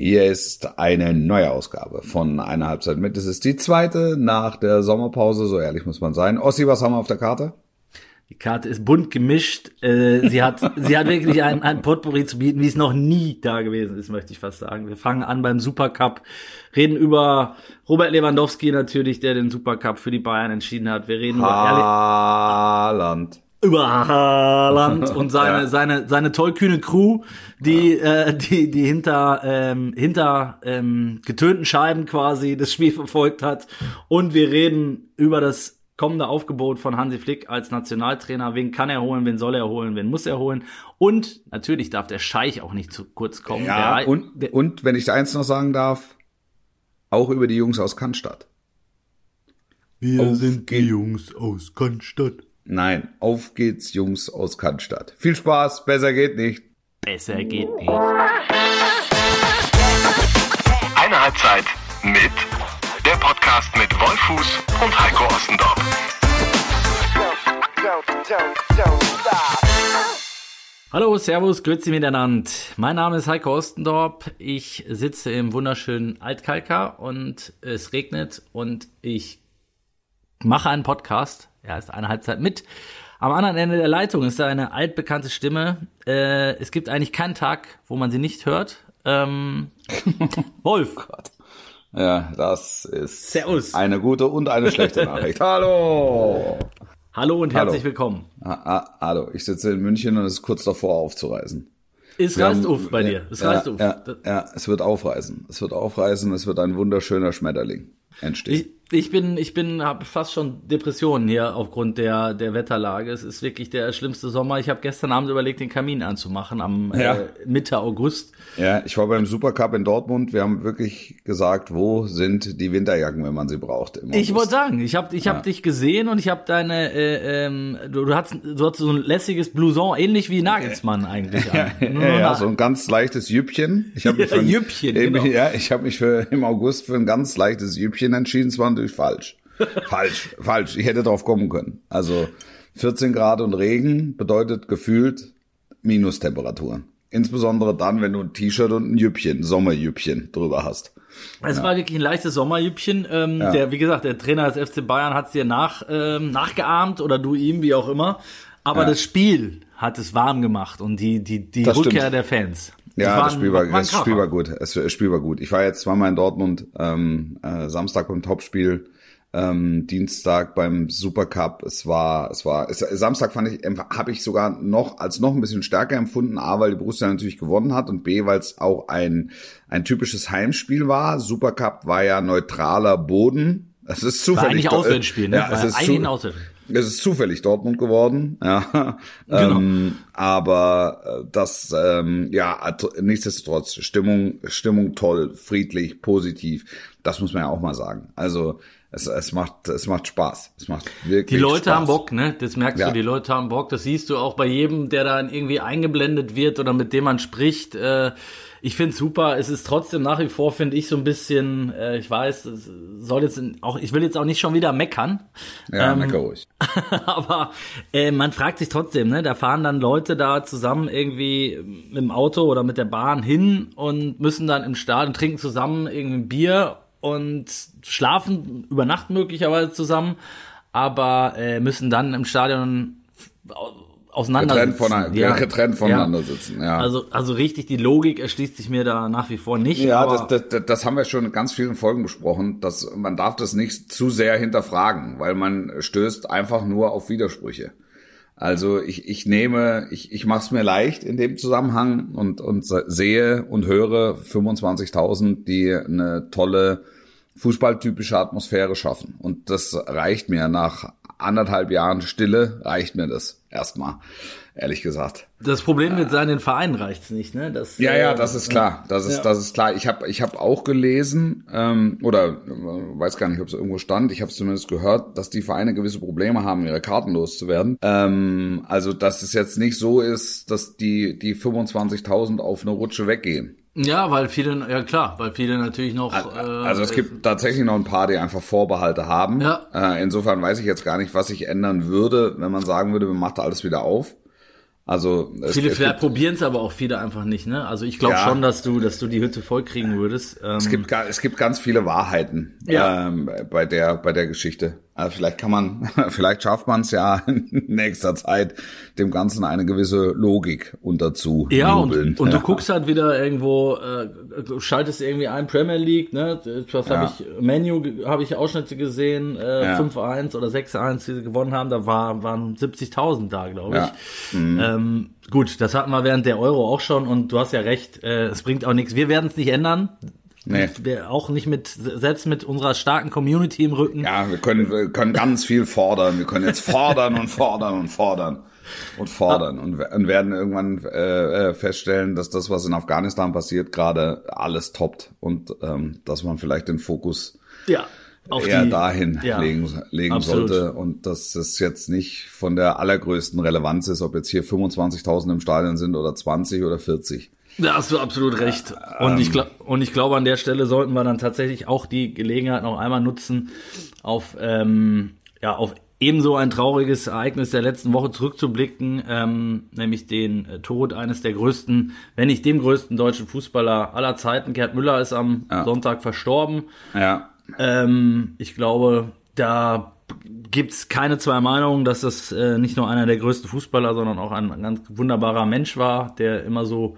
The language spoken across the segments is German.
Hier ist eine neue Ausgabe von einer Halbzeit mit. Es ist die zweite nach der Sommerpause, so ehrlich muss man sein. Ossi, was haben wir auf der Karte? Die Karte ist bunt gemischt. Äh, sie hat, sie hat wirklich ein, ein Potpourri zu bieten, wie es noch nie da gewesen ist, möchte ich fast sagen. Wir fangen an beim Supercup, reden über Robert Lewandowski natürlich, der den Supercup für die Bayern entschieden hat. Wir reden über Haaland über Haaland und seine ja. seine seine tollkühne Crew, die ja. äh, die die hinter ähm, hinter ähm, getönten Scheiben quasi das Spiel verfolgt hat und wir reden über das kommende Aufgebot von Hansi Flick als Nationaltrainer. Wen kann er holen, wen soll er holen, wen muss er holen? Und natürlich darf der Scheich auch nicht zu kurz kommen. Ja, der, und, der, und wenn ich eins noch sagen darf, auch über die Jungs aus Cannstatt. Wir Auf sind die Jungs aus Cannstatt. Nein, auf geht's, Jungs aus Cannstatt. Viel Spaß, besser geht nicht. Besser geht nicht. Eine Halbzeit mit der Podcast mit Wolfuß und Heiko Ostendorf. Hallo, Servus, Grüezi miteinander. Mein Name ist Heiko Ostendorp. Ich sitze im wunderschönen Altkalker und es regnet und ich mache einen Podcast ja, ist eine Halbzeit mit. Am anderen Ende der Leitung ist da eine altbekannte Stimme. Äh, es gibt eigentlich keinen Tag, wo man sie nicht hört. Ähm, Wolf. Oh Gott. Ja, das ist Servus. eine gute und eine schlechte Nachricht. Hallo. Hallo und herzlich Hallo. willkommen. Ah, ah, hallo, ich sitze in München und es ist kurz davor aufzureisen. Es Wir reißt haben, auf bei dir. Es ja, reißt auf. Ja, ja, es wird aufreißen. Es wird aufreißen. Es wird ein wunderschöner Schmetterling entstehen. Ich, ich bin, ich bin, habe fast schon Depressionen hier aufgrund der der Wetterlage. Es ist wirklich der schlimmste Sommer. Ich habe gestern Abend überlegt, den Kamin anzumachen am ja. äh, Mitte August. Ja, ich war beim Supercup in Dortmund. Wir haben wirklich gesagt, wo sind die Winterjacken, wenn man sie braucht. Ich wollte sagen, ich habe ich ja. hab dich gesehen und ich habe deine, äh, ähm, du, du hast, du hast so ein lässiges Blouson, ähnlich wie Nagelsmann eigentlich. ja, ja, ja, so ein ganz leichtes Jüppchen. Ich habe mich für ein, Jüppchen, genau. ja, ich habe mich für im August für ein ganz leichtes Jüppchen entschieden. Es war natürlich falsch. falsch, falsch. Ich hätte drauf kommen können. Also 14 Grad und Regen bedeutet gefühlt Minustemperaturen. Insbesondere dann, wenn du ein T-Shirt und ein Jüppchen, Sommerjüppchen drüber hast. Es ja. war wirklich ein leichtes Sommerjüppchen. Ähm, ja. Der, wie gesagt, der Trainer des FC Bayern hat es dir nach, ähm, nachgeahmt oder du ihm, wie auch immer. Aber ja. das Spiel hat es warm gemacht und die, die, die Rückkehr stimmt. der Fans. Ja, das, das Spiel war, das Spiel war gut. Das Spiel war gut. Ich war jetzt zweimal in Dortmund, ähm, äh, Samstag beim Topspiel, ähm, Dienstag beim Supercup. Es war, es war, es, Samstag fand ich, habe ich sogar noch als noch ein bisschen stärker empfunden. A, weil die Borussia natürlich gewonnen hat und B, weil es auch ein ein typisches Heimspiel war. Supercup war ja neutraler Boden. Es ist zufällig. War eigentlich Auswärtsspiel, ne? Ja, es ist Auswärtsspiel. Es ist zufällig Dortmund geworden, ja. Genau. Ähm, aber äh, das, ähm, ja, nichtsdestotrotz, Stimmung, Stimmung toll, friedlich, positiv. Das muss man ja auch mal sagen. Also es, es macht, es macht Spaß. Es macht wirklich Die Leute Spaß. haben Bock, ne? Das merkst ja. du, die Leute haben Bock. Das siehst du auch bei jedem, der dann irgendwie eingeblendet wird oder mit dem man spricht. Äh, ich finde super. Es ist trotzdem nach wie vor, finde ich, so ein bisschen, äh, ich weiß, soll jetzt auch, ich will jetzt auch nicht schon wieder meckern. Ja, ähm, mecker ruhig. aber äh, man fragt sich trotzdem, ne? Da fahren dann Leute da zusammen irgendwie mit dem Auto oder mit der Bahn hin und müssen dann im Stadion trinken zusammen irgendwie ein Bier und schlafen über Nacht möglicherweise zusammen, aber äh, müssen dann im Stadion auseinander getrennt, von, ja. getrennt voneinander ja. sitzen. Ja. Also, also richtig, die Logik erschließt sich mir da nach wie vor nicht. Ja, das, das, das haben wir schon in ganz vielen Folgen besprochen. Dass man darf das nicht zu sehr hinterfragen, weil man stößt einfach nur auf Widersprüche. Also ich, ich nehme, ich, ich mache es mir leicht in dem Zusammenhang und, und sehe und höre 25.000, die eine tolle fußballtypische Atmosphäre schaffen. Und das reicht mir nach anderthalb Jahren Stille, reicht mir das erstmal, ehrlich gesagt. Das Problem mit seinen Vereinen reicht's nicht, ne? Das, ja, ja, äh, das ist klar. Das ist, ja. das ist klar. Ich habe, ich habe auch gelesen ähm, oder äh, weiß gar nicht, ob es irgendwo stand. Ich habe zumindest gehört, dass die Vereine gewisse Probleme haben, ihre Karten loszuwerden. Ähm, also, dass es jetzt nicht so ist, dass die die 25.000 auf eine Rutsche weggehen. Ja, weil viele, ja klar, weil viele natürlich noch. Also, also es gibt tatsächlich noch ein paar, die einfach Vorbehalte haben. Ja. Äh, insofern weiß ich jetzt gar nicht, was sich ändern würde, wenn man sagen würde, man macht alles wieder auf. Also Viele vielleicht probieren es aber auch viele einfach nicht, ne? Also ich glaube Ja. schon, dass du, dass du die Hütte voll kriegen würdest. Ähm, es gibt es gibt ganz viele Wahrheiten Ja. ähm, bei der bei der Geschichte. Also vielleicht kann man, vielleicht schafft man es ja in nächster Zeit, dem Ganzen eine gewisse Logik unterzu. Ja, jubeln. und, und ja. du guckst halt wieder irgendwo, äh, schaltest irgendwie ein Premier League, ne? Was Ja. habe ich, Menu habe ich Ausschnitte gesehen, äh, Ja. 5-1 oder 6-1, die sie gewonnen haben, da war, waren 70.000 da, glaube ich. Ja. Mhm. Ähm, gut, das hatten wir während der Euro auch schon und du hast ja recht, äh, es bringt auch nichts. Wir werden es nicht ändern. Nee. Wir auch nicht mit, selbst mit unserer starken Community im Rücken. Ja, wir können, wir können ganz viel fordern. Wir können jetzt fordern und fordern und fordern und fordern und, und werden irgendwann äh, äh, feststellen, dass das, was in Afghanistan passiert, gerade alles toppt und ähm, dass man vielleicht den Fokus Ja. Eher die- dahin ja, legen, legen absolut. sollte und dass es jetzt nicht von der allergrößten Relevanz ist, ob jetzt hier 25.000 im Stadion sind oder 20 oder 40. Da hast du absolut recht. Und ich, glaub, und ich glaube, an der Stelle sollten wir dann tatsächlich auch die Gelegenheit noch einmal nutzen, auf, ähm, ja, auf ebenso ein trauriges Ereignis der letzten Woche zurückzublicken, ähm, nämlich den äh, Tod eines der größten, wenn nicht dem größten deutschen Fußballer aller Zeiten. Gerd Müller ist am Ja. Sonntag verstorben. Ja, Ähm, ich glaube, da gibt's keine zwei Meinungen, dass das äh, nicht nur einer der größten Fußballer, sondern auch ein ganz wunderbarer Mensch war, der immer so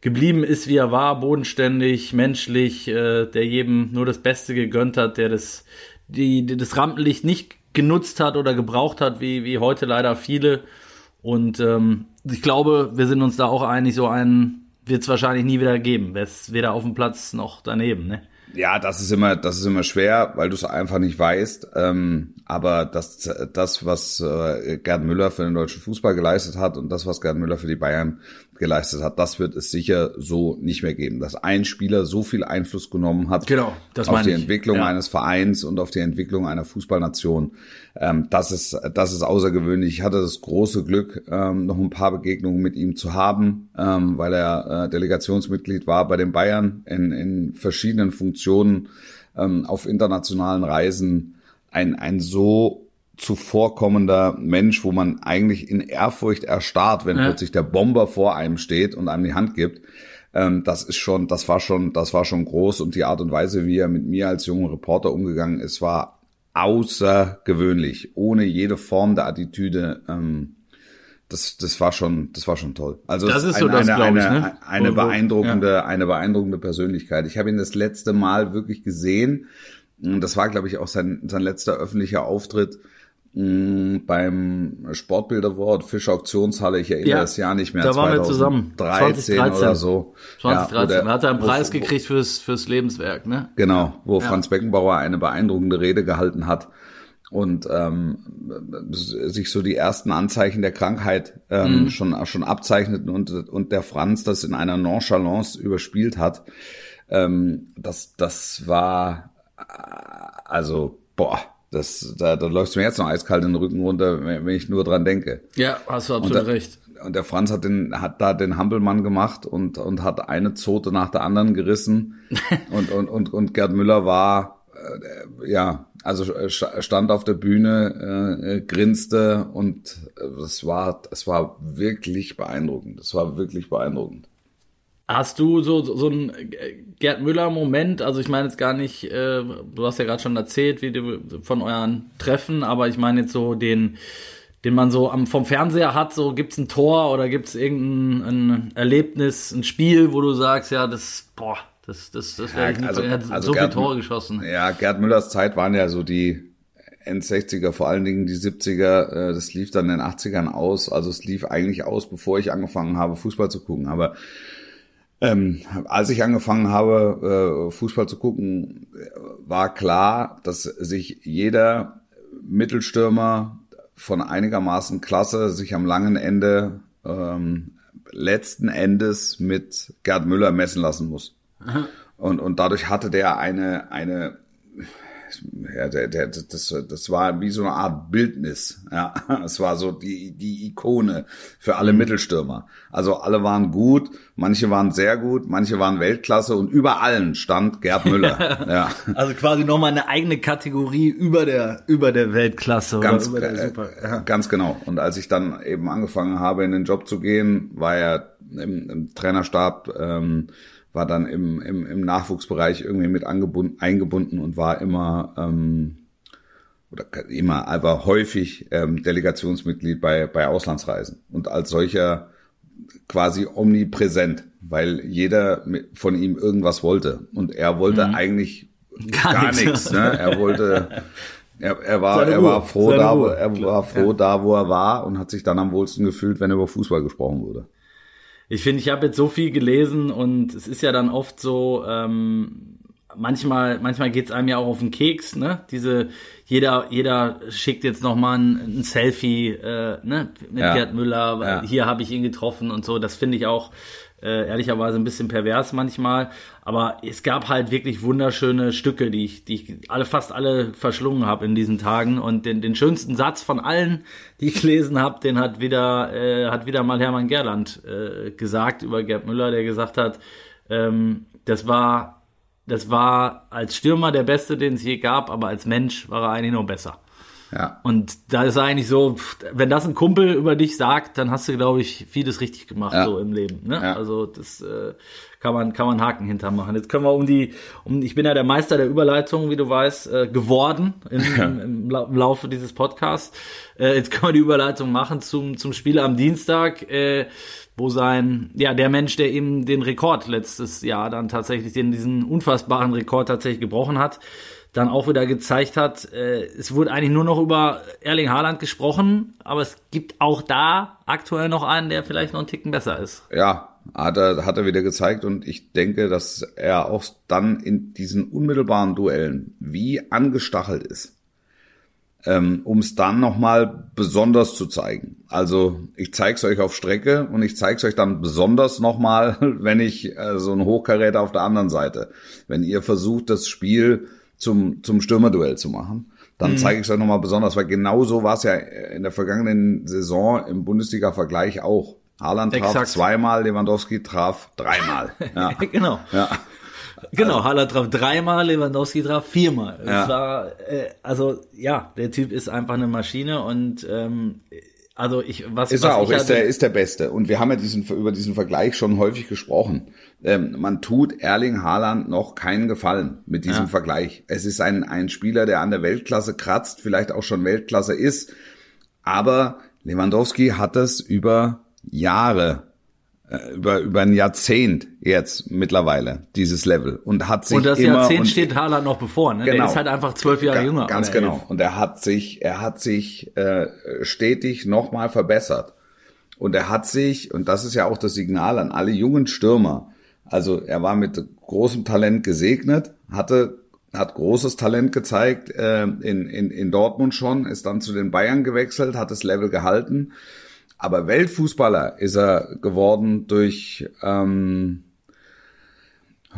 geblieben ist, wie er war, bodenständig, menschlich, äh, der jedem nur das Beste gegönnt hat, der das, die, die das Rampenlicht nicht genutzt hat oder gebraucht hat, wie, wie heute leider viele. Und ähm, ich glaube, wir sind uns da auch einig, so einen wird es wahrscheinlich nie wieder geben. Weder auf dem Platz noch daneben. Ne? Ja, das ist immer, das ist immer schwer, weil du es einfach nicht weißt. Ähm, aber das, das, was äh, Gerd Müller für den deutschen Fußball geleistet hat und das, was Gerd Müller für die Bayern geleistet hat, das wird es sicher so nicht mehr geben. Dass ein Spieler so viel Einfluss genommen hat Genau, das auf die ich. Entwicklung Ja. eines Vereins und auf die Entwicklung einer Fußballnation, ähm, das ist, das ist außergewöhnlich. Ich hatte das große Glück, ähm, noch ein paar Begegnungen mit ihm zu haben, ähm, weil er äh, Delegationsmitglied war bei den Bayern in, in verschiedenen Funktionen ähm, auf internationalen Reisen. Ein, ein so zuvorkommender Mensch, wo man eigentlich in Ehrfurcht erstarrt, wenn Ja. plötzlich der Bomber vor einem steht und einem die Hand gibt. Ähm, das ist schon, das war schon, das war schon groß und die Art und Weise, wie er mit mir als junger Reporter umgegangen ist, war außergewöhnlich, ohne jede Form der Attitüde. Ähm, das, das war schon, das war schon toll. Also Das ist so das, eine, glaub ich, eine, ne? eine Wo- wo- beeindruckende, eine beeindruckende Persönlichkeit. Ich habe ihn das letzte Mal wirklich gesehen. Und Das war, glaube ich, auch sein, sein letzter öffentlicher Auftritt mh, beim Sportbild Award, Fischer Auktionshalle. Ich erinnere Ja, das Jahr nicht mehr. da waren wir zusammen. 2013 2013. oder so. 2013. Ja, da hat er einen Preis wo- gekriegt fürs, fürs Lebenswerk, ne? Genau, wo Ja. Franz Beckenbauer eine beeindruckende Rede gehalten hat und ähm, sich so die ersten Anzeichen der Krankheit ähm, Mhm. schon schon abzeichneten und und der Franz das in einer Nonchalance überspielt hat. Ähm, das das war also boah, das da, da läuft mir jetzt noch eiskalt den Rücken runter, wenn, ich nur dran denke. Ja, hast du absolut Und da- recht. Und der Franz hat den, hat da den Hampelmann gemacht und, und hat eine Zote nach der anderen gerissen. und, und, und, und Gerd Müller war, äh, ja, also äh, sta- stand auf der Bühne, äh, äh, grinste und äh, das war, das war wirklich beeindruckend. Das war wirklich beeindruckend. Hast du so, so, so einen Gerd Müller-Moment? Also ich meine jetzt gar nicht, äh, du hast ja gerade schon erzählt, wie du von euren Treffen, aber ich meine jetzt so den, den man so am, vom Fernseher hat, so gibt's ein Tor oder gibt's irgendein ein Erlebnis, ein Spiel, wo du sagst, ja, das, boah, das, das, das wäre ich nicht, also- er hat also so viele Gerd- Tore geschossen. Ja, Gerd Müllers Zeit waren ja so die End-60er, vor allen Dingen die 70er. Äh, das lief dann in den 80ern aus. Also es lief eigentlich aus, bevor ich angefangen habe, Fußball zu gucken. Aber ähm, als ich angefangen habe, äh, Fußball zu gucken, war klar, dass sich jeder Mittelstürmer von einigermaßen Klasse sich am langen Ende ähm, letzten Endes mit Gerd Müller messen lassen muss. Und, und dadurch hatte der eine, eine, ja, der, der, das, das war wie so eine Art Bildnis. Ja, es war so die, die Ikone für alle Mittelstürmer. Also alle waren gut, manche waren sehr gut, manche waren Weltklasse und über allen stand Gerd Müller. ja. Also quasi nochmal eine eigene Kategorie über der, über der Weltklasse Ganz, oder über der äh, Super. äh, ganz genau. Und als ich dann eben angefangen habe, in den Job zu gehen, war er im, im Trainerstab, ähm, war dann im, im, im Nachwuchsbereich irgendwie mit angebunden, eingebunden und war immer ähm, oder immer, aber häufig ähm, Delegationsmitglied bei, bei Auslandsreisen und als solcher quasi omnipräsent, weil jeder von ihm irgendwas wollte und er wollte eigentlich Mhm. Gar gar, nichts. Ne? Er wollte, er, er war, Seine er war froh seine da, Ruhe, er war froh da, wo er war und hat sich dann am wohlsten gefühlt, wenn über Fußball gesprochen wurde. Ich finde, ich habe jetzt so viel gelesen und es ist ja dann oft so, ähm, manchmal, manchmal geht's einem ja auch auf den Keks, ne? Diese, jeder, jeder schickt jetzt noch mal ein, ein Selfie, äh, ne, mit Ja. Gerd Müller, Ja. hier habe ich ihn getroffen und so. Das finde ich auch äh, ehrlicherweise ein bisschen pervers manchmal. Aber es gab halt wirklich wunderschöne Stücke, die ich, die ich alle fast alle verschlungen habe in diesen Tagen. Und den, den schönsten Satz von allen, die ich gelesen habe, den hat wieder, äh, hat wieder mal Hermann Gerland äh, gesagt über Gerd Müller, der gesagt hat, ähm, das war, das war als Stürmer der Beste, den es je gab, aber als Mensch war er eigentlich noch besser. Ja. Und da ist eigentlich so, wenn das ein Kumpel über dich sagt, dann hast du, glaube ich, vieles richtig gemacht Ja. so im Leben. Ne? Ja. Also das äh, kann man kann man Haken hintermachen. Jetzt können wir um die, um ich bin ja der Meister der Überleitung, wie du weißt, äh, geworden im, im, im Lau- im Laufe dieses Podcasts. Äh, jetzt können wir die Überleitung machen zum zum Spiel am Dienstag. Äh, wo sein, ja, der Mensch, der eben den Rekord letztes Jahr dann tatsächlich, den, diesen unfassbaren Rekord tatsächlich gebrochen hat, dann auch wieder gezeigt hat, äh, es wurde eigentlich nur noch über Erling Haaland gesprochen, aber es gibt auch da aktuell noch einen, der vielleicht noch einen Ticken besser ist. ja, hat er, hat er wieder gezeigt und ich denke, dass er auch dann in diesen unmittelbaren Duellen wie angestachelt ist, ähm, um es dann nochmal besonders zu zeigen. Also ich zeige es euch auf Strecke und ich zeige es euch dann besonders nochmal, wenn ich äh, so ein Hochkaräter auf der anderen Seite, wenn ihr versucht, das Spiel zum, zum Stürmerduell zu machen. Dann zeige ich es euch nochmal besonders, weil genau so war es ja in der vergangenen Saison im Bundesliga-Vergleich auch. Haaland traf Exakt. zweimal, Lewandowski traf dreimal. Ja. genau. ja. Genau, Haaland traf dreimal, Lewandowski traf viermal. Ja. war, äh, also ja, der Typ ist einfach eine Maschine und ähm, also ich was Ist was er auch, ich ist der, ist der Beste. Und wir haben ja diesen, über diesen Vergleich schon häufig gesprochen. Ähm, man tut Erling Haaland noch keinen Gefallen mit diesem Ja. Vergleich. Es ist ein, ein Spieler, der an der Weltklasse kratzt, vielleicht auch schon Weltklasse ist. Aber Lewandowski hat es über Jahre, über, über ein Jahrzehnt jetzt mittlerweile, dieses Level. Und hat sich und das immer Jahrzehnt und steht Haaland noch bevor, ne? Der Genau. ist halt einfach zwölf Jahre Ga- jünger. Ganz genau. elf. Und er hat sich, er hat sich äh, stetig nochmal verbessert. Und er hat sich, und das ist ja auch das Signal an alle jungen Stürmer, also er war mit großem Talent gesegnet, hatte hat großes Talent gezeigt äh, in, in, in Dortmund schon, ist dann zu den Bayern gewechselt, hat das Level gehalten. Aber Weltfußballer ist er geworden durch ähm,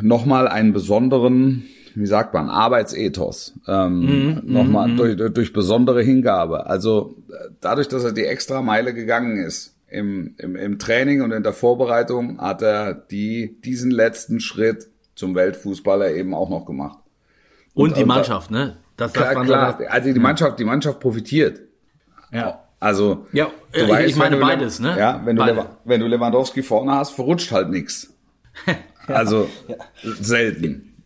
nochmal einen besonderen, wie sagt man, Arbeitsethos. Ähm, nochmal durch, durch, durch besondere Hingabe. Also äh, dadurch, dass er die extra Meile gegangen ist im, im, im Training und in der Vorbereitung, hat er die, diesen letzten Schritt zum Weltfußballer eben auch noch gemacht. Und, die und da- Mannschaft, ne? Das Klar, klar. Also die Mannschaft, die Mannschaft profitiert. Ja. Also Ja, du ich- weißt, ich meine du Le- beides, ne? Ja, wenn du, Beide. Wenn du Lewandowski vorne hast, verrutscht halt nix. Also selten.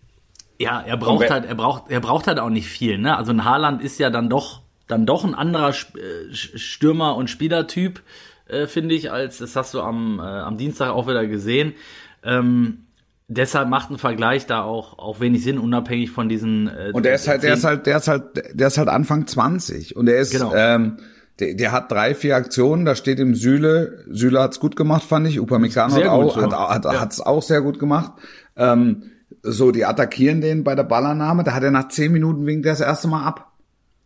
Ja, er braucht halt, er braucht, er braucht halt auch nicht viel, ne? Also ein Haaland ist ja dann doch, dann doch ein anderer äh, Stürmer und Spielertyp, äh, finde ich, als das hast du am, äh, am Dienstag auch wieder gesehen. Ähm, deshalb macht ein Vergleich da auch, auch wenig Sinn, unabhängig von diesen. Äh, Und der ist halt, der ist halt, der ist halt, der ist halt Anfang 20 und der ist, Genau. ähm, der, der hat drei, vier Aktionen, da steht im Süle, Süle hat's gut gemacht, fand ich, Upamecano hat auch, so. hat, hat, Ja. hat's auch sehr gut gemacht. Ähm, so, die attackieren den bei der Ballannahme, da hat er nach zehn Minuten winkt er das erste Mal ab.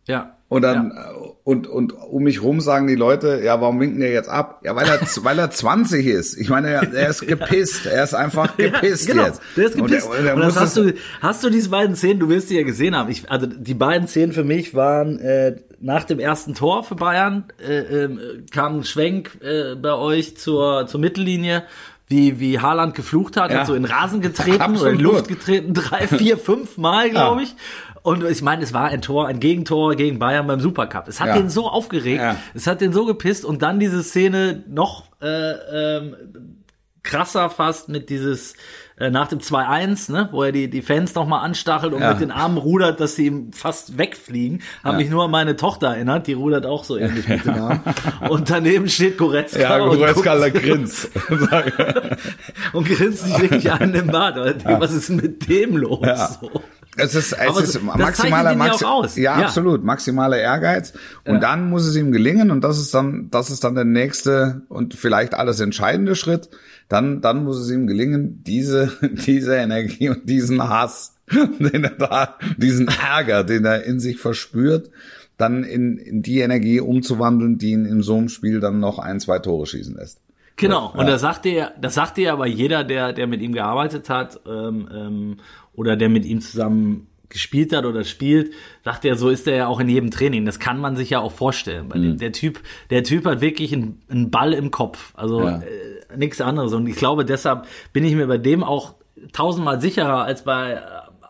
Ja. Und dann, ja. und, und um mich rum sagen die Leute, ja, warum winken der jetzt ab? Ja, weil er, weil er 20 ist. Ich meine, er, er ist gepisst. Er ist einfach gepisst ja, genau. jetzt. Der ist gepisst. Und, der, und, der und hast du, hast du diese beiden Szenen, du wirst die ja gesehen haben. Ich, also, die beiden Szenen für mich waren, äh, nach dem ersten Tor für Bayern, äh, äh, kam ein Schwenk, äh, bei euch zur, zur Mittellinie wie, wie Haaland geflucht hat, ja. hat so in Rasen getreten oder in Luft getreten, drei, vier, fünf Mal, glaube ich. Und ich meine, es war ein Tor, ein Gegentor gegen Bayern beim Supercup. Es hat ja. den so aufgeregt, es hat den so gepisst und dann diese Szene noch äh, ähm, krasser fast mit dieses äh, nach dem 2-1, ne, wo er die, die Fans nochmal anstachelt und ja. mit den Armen rudert, dass sie ihm fast wegfliegen. Habe ja. mich nur an meine Tochter erinnert, die rudert auch so ähnlich mit den Armen. Und daneben steht Goretzka. Ja, Goretzka und grinst. und grinst sich wirklich an Bad. Ja. Was ist mit dem los? So. Es ist, es Aber ist maximaler, Maxi ja, ja, absolut, maximaler Ehrgeiz. Und ja. dann muss es ihm gelingen, und das ist dann, das ist dann der nächste und vielleicht alles entscheidende Schritt. Dann, dann muss es ihm gelingen, diese, diese Energie und diesen Hass, den er da, diesen Ärger, den er in sich verspürt, dann in, in die Energie umzuwandeln, die ihn in so einem Spiel dann noch ein, zwei Tore schießen lässt. Genau, ja. und das sagte er, das sagte er aber jeder, der, der mit ihm gearbeitet hat, ähm, ähm, oder der mit ihm zusammen gespielt hat oder spielt, sagt er, so ist er ja auch in jedem Training. Das kann man sich ja auch vorstellen. Weil mhm. der Typ, der Typ hat wirklich einen, einen Ball im Kopf. Also ja. äh, nichts anderes. Und ich glaube, deshalb bin ich mir bei dem auch tausendmal sicherer als bei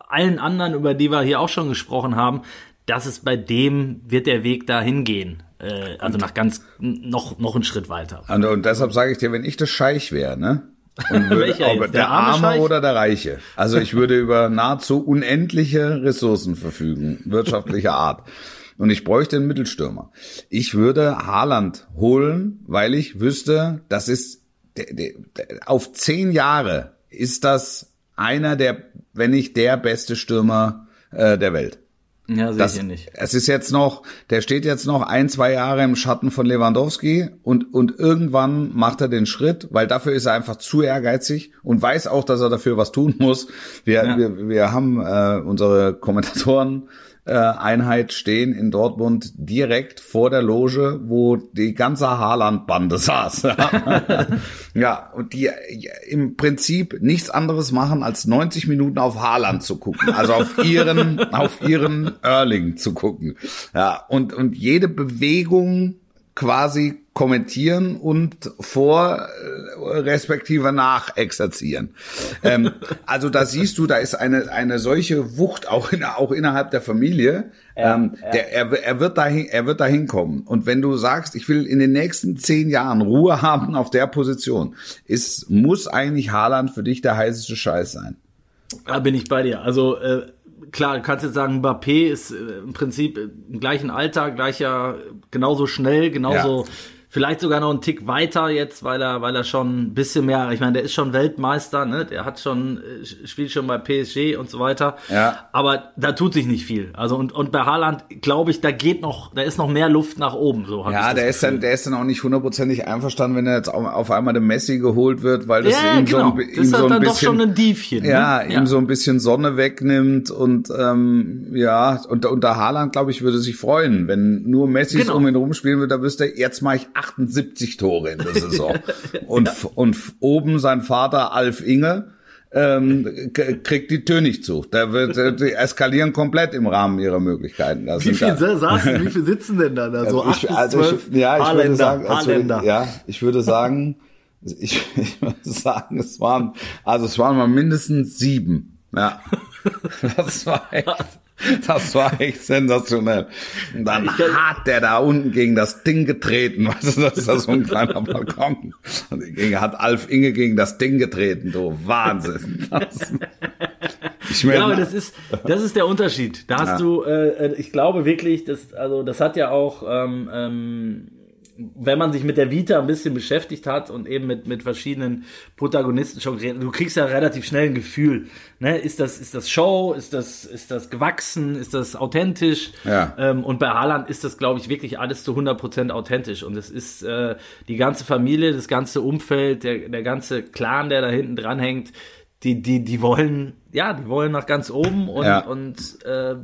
allen anderen, über die wir hier auch schon gesprochen haben, dass es bei dem wird der Weg dahin gehen. Äh, also nach ganz noch noch einen Schritt weiter. Und, und deshalb sage ich dir, wenn ich das Scheich wäre, ne? Und würde, der, der Arme, Arme oder der Reiche. Also ich würde über nahezu unendliche Ressourcen verfügen, wirtschaftlicher Art. Und ich bräuchte einen Mittelstürmer. Ich würde Haaland holen, weil ich wüsste, das ist auf zehn Jahre ist das einer der, wenn nicht der beste Stürmer äh, der Welt. Ja, sehe ich nicht. Es ist jetzt noch, der steht jetzt noch ein, zwei Jahre im Schatten von Lewandowski und, und irgendwann macht er den Schritt, weil dafür ist er einfach zu ehrgeizig und weiß auch, dass er dafür was tun muss. Wir, ja. wir, wir haben äh, unsere Kommentatoren Einheit stehen in Dortmund direkt vor der Loge, wo die ganze Haaland-Bande saß. ja, und die im Prinzip nichts anderes machen, als 90 Minuten auf Haaland zu gucken. Also auf ihren, auf ihren Erling zu gucken. Ja, und, und jede Bewegung quasi kommentieren und vor äh, respektive nach exerzieren. ähm, also da siehst du, da ist eine eine solche Wucht auch in, auch innerhalb der Familie. Ja, ähm, ja. Der, er, er wird dahin er wird dahin kommen. Und wenn du sagst, ich will in den nächsten zehn Jahren Ruhe haben auf der Position, ist muss eigentlich Haaland für dich der heißeste Scheiß sein. Da bin ich bei dir. Also äh, klar, du kannst jetzt sagen, Mbappé ist äh, im Prinzip im gleichen Alter, gleicher, genauso schnell, genauso ja. Vielleicht sogar noch einen Tick weiter jetzt, weil er, weil er schon ein bisschen mehr, ich meine, der ist schon Weltmeister, ne? Der hat schon, äh, spielt schon bei PSG und so weiter. Ja. Aber da tut sich nicht viel. Also und, und bei Haaland glaube ich, da geht noch, da ist noch mehr Luft nach oben. So ja, der ist dann, der ist dann auch nicht hundertprozentig einverstanden, wenn er jetzt auf einmal der Messi geholt wird, weil das ja, ihm genau. so ein, das ihm so ein dann bisschen, doch schon ein Diefchen. Ja, ne? ihm ja. so ein bisschen Sonne wegnimmt und ähm, ja, und, und der Haaland, glaube ich, würde sich freuen, wenn nur Messi genau. um ihn rumspielen würde, da wüsste er, jetzt mache ich 78 Tore in der Saison. Und, ja. und oben sein Vater Alf Inge ähm, kriegt die Tür nicht zu. Da wird, die eskalieren komplett im Rahmen ihrer Möglichkeiten. Wie viel da, saßen, wie viel sitzen denn da? da so also ich, also ich, ja, ich würde sagen, also, ja, ich würde sagen, ich, ich würde sagen, es waren, also es waren mal mindestens sieben. Ja, das war echt. Das war echt sensationell. Und dann hat der da unten gegen das Ding getreten. Weißt du, das ist so ein kleiner Balkon. Und gegen, hat Alf Inge gegen das Ding getreten. Du Wahnsinn. Das, ich meine, ja, aber das ist, das ist der Unterschied. Da hast ja. du, äh, ich glaube wirklich, das, also das hat ja auch ähm, ähm, wenn man sich mit der Vita ein bisschen beschäftigt hat und eben mit, mit verschiedenen Protagonisten schon geredet, du kriegst ja relativ schnell ein Gefühl, ne? Ist das, ist das Show? Ist das, ist das gewachsen? Ist das authentisch? Ja. Ähm, und bei Haaland ist das, glaube ich, wirklich alles zu 100% authentisch. Und es ist äh, die ganze Familie, das ganze Umfeld, der, der ganze Clan, der da hinten dran hängt, die, die, die wollen, ja, die wollen nach ganz oben und, ja. und äh,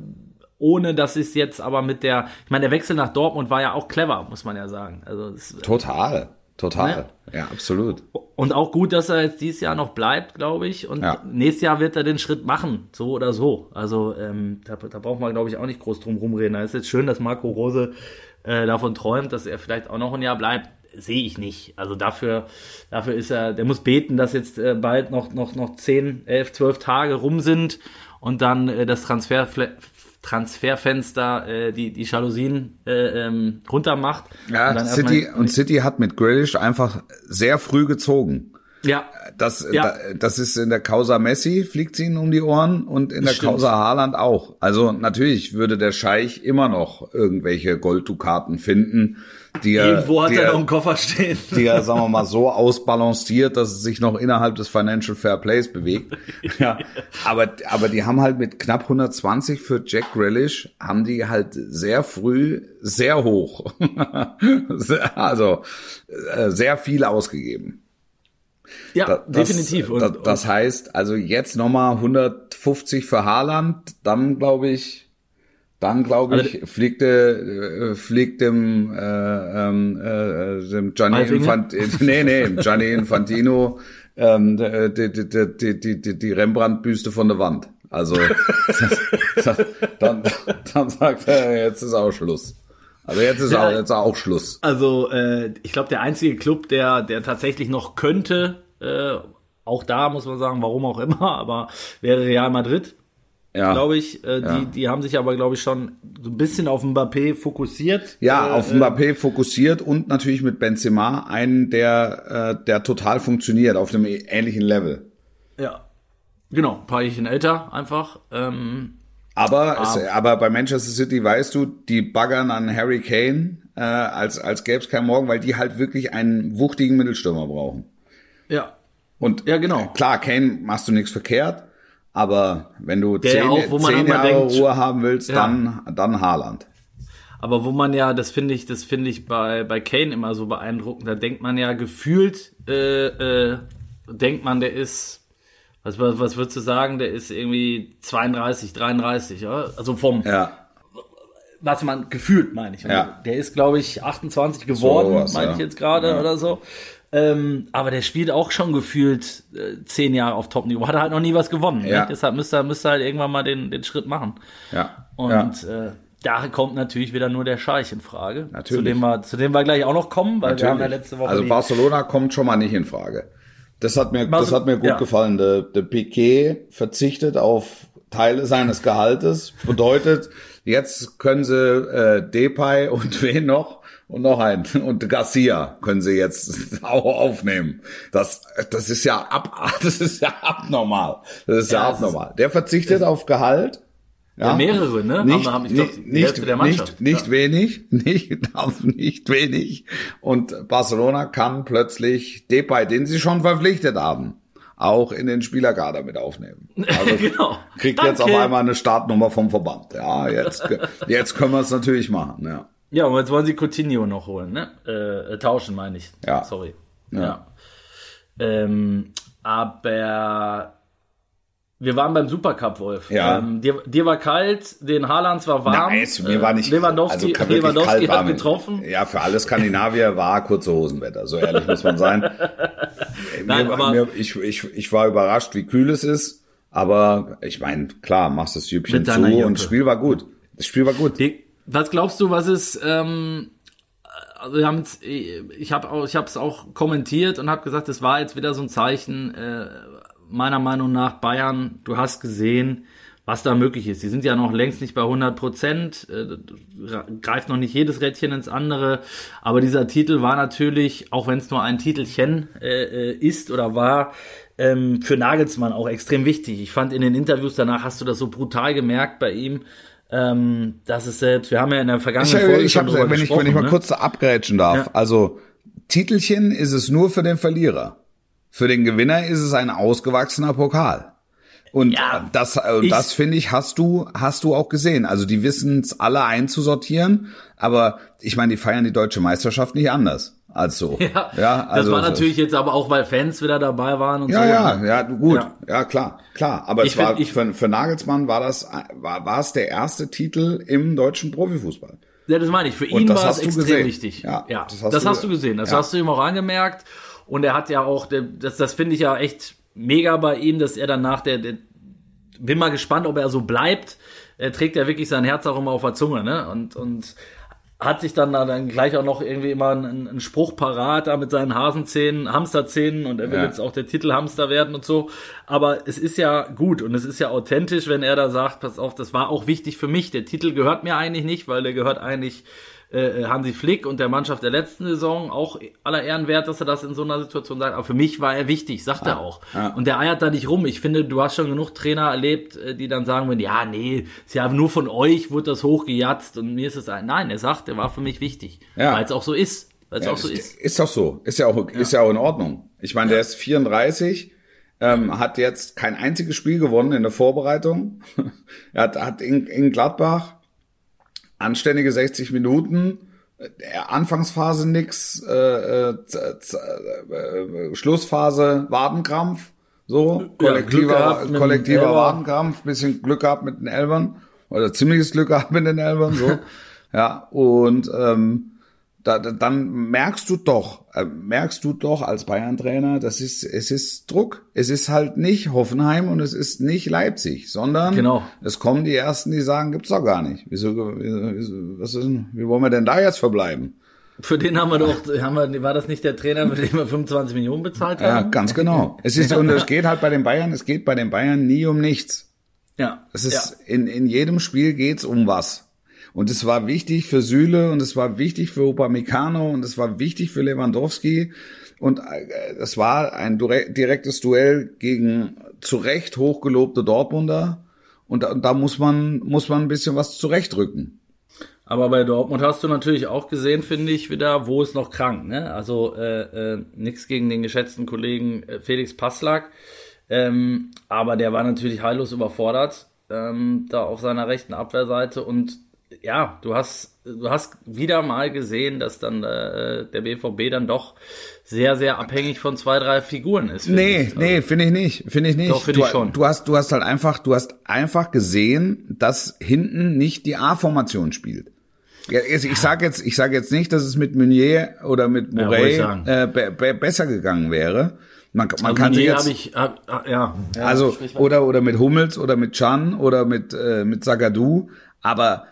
ohne dass es jetzt aber mit der, ich meine, der Wechsel nach Dortmund war ja auch clever, muss man ja sagen. Also es, Total, total. Ja, absolut. und auch gut, dass er jetzt dieses Jahr noch bleibt, glaube ich. Und Ja. nächstes Jahr wird er den Schritt machen, so oder so. Also ähm, da, da braucht man, glaube ich, auch nicht groß drum rumreden. Da ist jetzt schön, dass Marco Rose äh, davon träumt, dass er vielleicht auch noch ein Jahr bleibt. Sehe ich nicht. Also dafür, dafür ist er, der muss beten, dass jetzt äh, bald noch, noch, noch 10, 11, 12 Tage rum sind und dann äh, das Transfer, Transferfenster äh, die, die Jalousien äh, ähm, runter macht. und Ja, dann City und City hat mit Grealish einfach sehr früh gezogen. Ja, Das, Ja. da, das ist in der Causa Messi fliegt sie ihnen um die Ohren und in der Stimmt. Causa Haaland auch. Also natürlich würde der Scheich immer noch irgendwelche Golddukaten finden, die er, irgendwo hat die er er, noch einen Koffer stehen. die er, sagen wir mal, so ausbalanciert, dass es sich noch innerhalb des Financial Fair Plays bewegt. Ja, aber, aber die haben halt mit knapp 120 für Jack Grealish, haben die halt sehr früh sehr hoch, also äh, sehr viel ausgegeben. Ja, Da- das, definitiv. Und, das, das heißt, also jetzt nochmal 150 für Haaland, dann glaube ich, dann glaube Also ich, fliegt, äh, fliegt dem, äh, ähm, äh, dem Gianni Halfinger? Infantino, nee, nee, Gianni Infantino, ähm, die, die, die, die, die, die, die Rembrandt-Büste von der Wand. Also, dann, dann sagt er, jetzt ist auch Schluss. Also jetzt ist Ja. auch, jetzt auch Schluss. Also äh, ich glaube, der einzige Club, der, der tatsächlich noch könnte, äh, auch da muss man sagen, warum auch immer, aber wäre Real Madrid, Ja. glaube ich. Äh, Ja. die, die haben sich aber, glaube ich, schon so ein bisschen auf Mbappé fokussiert. Ja, äh, auf Mbappé fokussiert und natürlich mit Benzema einen, der, äh, der total funktioniert auf einem ähnlichen Level. Ja. Genau, ein paar Jährchen älter einfach. Ähm, Aber, es, aber bei Manchester City weißt du, die baggern an Harry Kane, äh, als, als gäbe es keinen Morgen, weil die halt wirklich einen wuchtigen Mittelstürmer brauchen. Ja. Und Ja, genau. klar, Kane machst du nichts verkehrt, aber wenn du Der zehn, auch, wo man zehn immer Jahre denkt- Ruhe haben willst, Ja. dann, dann Haaland. Aber wo man ja, das finde ich, das finde ich bei, bei Kane immer so beeindruckend, da denkt man ja gefühlt, äh, äh, denkt man, der ist, was, was, was würdest du sagen, der ist irgendwie 32, 33, ja? Also vom, Ja, was man gefühlt, meine ich. Und Ja. Der ist, glaube ich, 28 geworden, Sowas, meine ja. ich jetzt gerade Ja. oder so. Ähm, aber der spielt auch schon gefühlt äh, zehn Jahre auf Top-Niveau. Hat er halt noch nie was gewonnen. Ja. Ne? Deshalb müsste er, müsste er halt irgendwann mal den, den Schritt machen. ja. Und ja. äh, da kommt natürlich wieder nur der Scheich in Frage. Natürlich. Zu dem wir, zu dem wir gleich auch noch kommen, weil wir haben ja letzte Woche Also Barcelona kommt schon mal nicht in Frage. Das hat mir, das hat mir gut ja. gefallen. Der, der Piquet verzichtet auf Teile seines Gehaltes. Bedeutet, jetzt können sie äh, Depay und wen noch? Und noch einen. Und Garcia können sie jetzt auch aufnehmen. Das, das ist ja ab, das ist ja abnormal. Das ist ja, Ja, ist- abnormal. Der verzichtet auf Gehalt. Ja, mehrere, ne? Nicht, Haben- ich glaub, nicht, nicht, nicht, nicht Ja. wenig, nicht, auf nicht wenig. Und Barcelona kann plötzlich Depay, den sie schon verpflichtet haben, auch in den Spielerkader mit aufnehmen. Also Genau. kriegt jetzt auf Danke. einmal eine Startnummer vom Verband. Ja, jetzt, jetzt können wir es natürlich machen. Ja. Ja, und jetzt wollen sie Coutinho noch holen, ne? Äh, äh, tauschen, meine ich. Ja. Sorry. Ja. Ja. Ähm, aber wir waren beim Supercup, Wolf. Ja. Ähm, dir, dir war kalt, den Haalands war warm. Nein, mir war nicht Lewandowski, also Lewandowski hat getroffen. Ja, für alle Skandinavier war kurze Hosenwetter, so ehrlich muss man sein. Nein, mir, aber- mir, ich, ich, ich war überrascht, wie kühl es ist, aber ich meine, klar, machst das Süppchen Mit zu und das Spiel war gut. Das Spiel war gut. Wie- Was glaubst du, was ist, ähm, also wir haben ich habe auch, ich habe es auch kommentiert und habe gesagt, es war jetzt wieder so ein Zeichen, äh, meiner Meinung nach Bayern, du hast gesehen, was da möglich ist. Die sind ja noch längst nicht bei 100 Prozent, äh, greift noch nicht jedes Rädchen ins andere, aber dieser Titel war natürlich, auch wenn es nur ein Titelchen äh, äh, ist oder war, ähm, für Nagelsmann auch extrem wichtig. Ich fand in den Interviews danach hast du das so brutal gemerkt bei ihm, ähm, dass es selbst, wir haben ja in der Ich, vergangenen Folge ich schon hab, wenn ich, wenn ich mal ne? kurz abgrätschen darf. Ja. Also, Titelchen ist es nur für den Verlierer. Für den Gewinner ist es ein ausgewachsener Pokal. Und Ja, das, ich- das finde ich, hast du, hast du auch gesehen. Also die wissen es alle einzusortieren, aber ich meine, die feiern die deutsche Meisterschaft nicht anders. Als so. Ja, ja also das war natürlich jetzt aber auch, weil Fans wieder dabei waren und Ja, so. ja, ne? ja, gut. Ja. Ja, klar, klar. Aber Ich es war, find- ich- für, für Nagelsmann war das, war, war es der erste Titel im deutschen Profifußball. Ja, das meine ich. Für ihn war es hast du extrem gesehen. wichtig. Ja, Ja, das das hast hast, du- du gesehen. Das ja. hast du ihm auch angemerkt. Und er hat ja auch, das, das finde ich ja echt mega bei ihm, dass er dann nach der, der bin mal gespannt, ob er so bleibt. Er trägt ja wirklich sein Herz auch immer auf der Zunge, ne? Und, und hat sich dann, da dann gleich auch noch irgendwie immer einen, einen Spruch parat, da mit seinen Hasenzähnen, Hamsterzähnen und er will Ja. jetzt auch der Titelhamster werden und so. Aber es ist ja gut und es ist ja authentisch, wenn er da sagt, pass auf, das war auch wichtig für mich. Der Titel gehört mir eigentlich nicht, weil der gehört eigentlich äh, Hansi Flick und der Mannschaft der letzten Saison auch aller Ehren wert, dass er das in so einer Situation sagt. Aber für mich war er wichtig, sagt er auch. ja. Und der eiert da nicht rum. Ich finde, du hast schon genug Trainer erlebt, äh, die dann sagen würden, ja, nee, ist ja nur von euch wurde das hochgejatzt und mir ist es ein. Nein, er sagt, er war für mich wichtig. Ja. Weil es auch so ist. Weil es Ja, auch so ist, ist. ist doch so. Ist ja auch, ist ja auch in Ordnung. Ich meine, der ist 34, ähm, hat jetzt kein einziges Spiel gewonnen in der Vorbereitung. er hat, hat in, in Gladbach anständige 60 Minuten, äh, Anfangsphase nix, äh, äh, z- äh, Schlussphase Wadenkrampf, so kollektiver, dem kollektiver. Wadenkrampf, bisschen Glück gehabt mit den Elbern oder ziemliches Glück gehabt mit den Elbern, so ja und ähm, da, da, dann merkst du doch, äh, merkst du doch als Bayern-Trainer, das ist, es ist Druck. Es ist halt nicht Hoffenheim und es ist nicht Leipzig, sondern Genau. es kommen die ersten, die sagen, gibt's doch gar nicht. Wieso, wieso was ist, denn- wie wollen wir denn da jetzt verbleiben? Für den haben wir doch, haben wir, war das nicht der Trainer, mit dem wir 25 Millionen bezahlt Ja, haben? ganz genau. Es ist, und es geht halt bei den Bayern, es geht bei den Bayern nie um nichts. Ja. Es ist, ja. in, in jedem Spiel geht's um was. Und es war wichtig für Süle und es war wichtig für Upamecano und es war wichtig für Lewandowski. Und äh, es war ein direktes Duell gegen zu Recht hochgelobte Dortmunder. Und da, da muss man, muss man ein bisschen was zurechtrücken. Aber bei Dortmund hast du natürlich auch gesehen, finde ich, wieder, wo ist noch krank. Ne? Also äh, äh, nichts gegen den geschätzten Kollegen äh, Felix Passlack. Ähm, aber der war natürlich heillos überfordert ähm, da auf seiner rechten Abwehrseite. Und ja, du hast, du hast wieder mal gesehen, dass dann äh, der BVB dann doch sehr, sehr abhängig von zwei, drei Figuren ist. Nee, ich. Also, nee, finde ich nicht, finde ich nicht. Doch, finde du, ich schon. Du hast, du hast halt einfach, du hast einfach gesehen, dass hinten nicht die A-Formation spielt. Ja, also ich sage jetzt, ich sage jetzt nicht, dass es mit Meunier oder mit Ja, Morey sagen. äh, be be besser gegangen wäre. Man, man Also kann Meunier jetzt, hab ich, hab, ah, ja, ja, also oder oder mit Hummels oder mit Chan oder mit äh, mit Zagadou, aber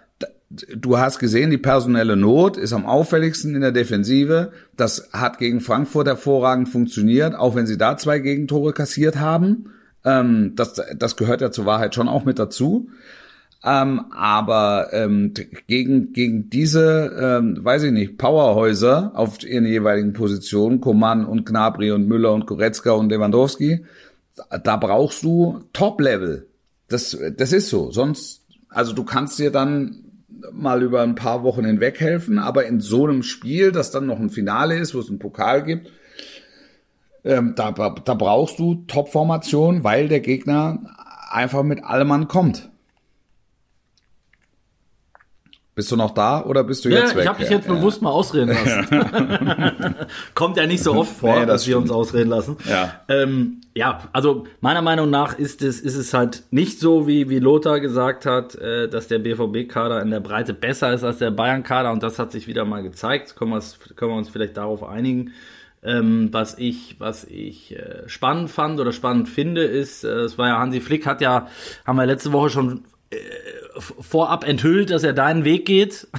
du hast gesehen, die personelle Not ist am auffälligsten in der Defensive. Das hat gegen Frankfurt hervorragend funktioniert, auch wenn sie da zwei Gegentore kassiert haben. Ähm, das das gehört ja zur Wahrheit schon auch mit dazu. Ähm, aber ähm, gegen, gegen diese, ähm, weiß ich nicht, Powerhäuser auf ihren jeweiligen Positionen, Coman und Gnabry und Müller und Goretzka und Lewandowski, da- da brauchst du Top-Level. Das, das ist so. Sonst, also du kannst dir dann mal über ein paar Wochen hinweg helfen, aber in so einem Spiel, das dann noch ein Finale ist, wo es einen Pokal gibt, ähm, da, da brauchst du Top-Formation, weil der Gegner einfach mit allem Mann kommt. Bist du noch da oder bist du Ja, jetzt weg? ich habe dich Ja, jetzt ja. bewusst mal ausreden lassen. Kommt ja nicht so oft vor, Nee, das dass wir uns ausreden lassen. Ja. Ähm, ja, also meiner Meinung nach ist es, ist es halt nicht so, wie, wie Lothar gesagt hat, äh, dass der BVB-Kader in der Breite besser ist als der Bayern-Kader und das hat sich wieder mal gezeigt. Können, können wir uns vielleicht darauf einigen. Ähm, was ich, was ich äh, spannend fand oder spannend finde, ist, äh, es war ja Hansi Flick hat ja, haben wir letzte Woche schon vorab enthüllt, dass er deinen Weg geht.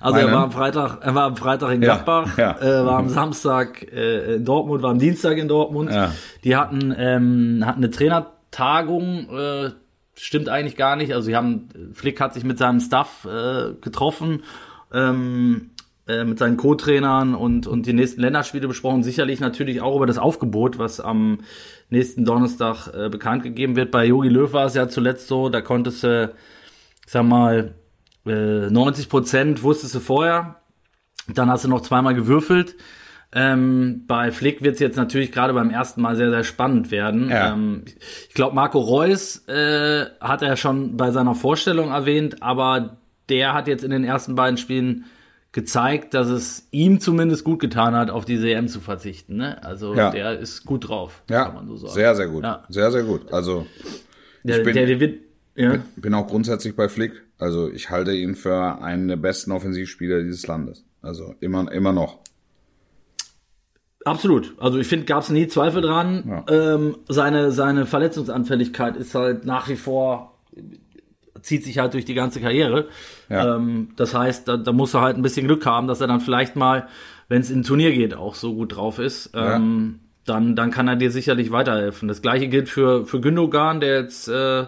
Also er Meinen? war am Freitag, er war am Freitag in Ja, Gladbach, ja. Äh, war am Samstag äh, in Dortmund, war am Dienstag in Dortmund. Ja. Die hatten ähm, hatten eine Trainertagung, äh, stimmt eigentlich gar nicht. Also sie haben Flick hat sich mit seinem Staff äh, getroffen. Ähm, äh, mit seinen Co-Trainern und, und die nächsten Länderspiele besprochen. Sicherlich natürlich auch über das Aufgebot, was am nächsten Donnerstag äh, bekannt gegeben wird. Bei Jogi Löw war es ja zuletzt so, da konntest du, ich sag mal, äh, 90 Prozent wusstest du vorher. Dann hast du noch zweimal gewürfelt. Ähm, bei Flick wird es jetzt natürlich gerade beim ersten Mal sehr, sehr spannend werden. Ja. Ähm, ich glaube, Marco Reus äh, hat er schon bei seiner Vorstellung erwähnt, aber der hat jetzt in den ersten beiden Spielen gezeigt, dass es ihm zumindest gut getan hat, auf diese EM zu verzichten. Ne? Also Ja. der ist gut drauf, Ja, kann man so sagen. sehr, sehr gut. Ja. Sehr, sehr gut. Also Der, bin- der, der wird, ja. bin auch grundsätzlich bei Flick. Also ich halte ihn für einen der besten Offensivspieler dieses Landes. Also immer, immer noch. Absolut. Also ich finde, gab es nie Zweifel dran. Ähm, seine, seine Verletzungsanfälligkeit ist halt nach wie vor, zieht sich halt durch die ganze Karriere. Ja. Ähm, das heißt, da, da muss er halt ein bisschen Glück haben, dass er dann vielleicht mal, wenn es in ein Turnier geht, auch so gut drauf ist. Ähm, dann, dann kann er dir sicherlich weiterhelfen. Das gleiche gilt für, für Gündogan, der jetzt äh,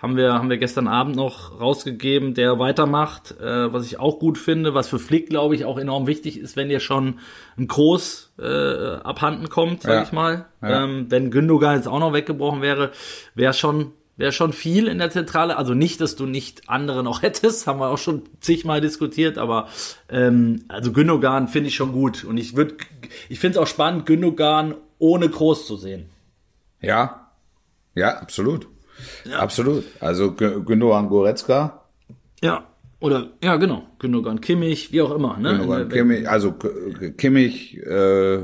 haben wir, haben wir gestern Abend noch rausgegeben, der weitermacht, äh, was ich auch gut finde, was für Flick, glaube ich, auch enorm wichtig ist, wenn dir schon ein Groß äh, abhanden kommt, sag Ja. ich mal. Ja. Ähm, wenn Gündogan jetzt auch noch weggebrochen wäre, wäre schon wäre schon viel in der Zentrale. Also nicht, dass du nicht andere noch hättest, haben wir auch schon zigmal diskutiert, aber ähm, also Gündogan finde ich schon gut. Und ich würde, ich finde es auch spannend, Gündogan ohne Groß zu sehen. Ja, ja, absolut. Absolut. Also Gü- Gündogan Goretzka, Ja. Oder, ja, genau. Gündogan, Kimmich, wie auch immer. Ne? Gündogan Kimmich, also Kimmich, äh,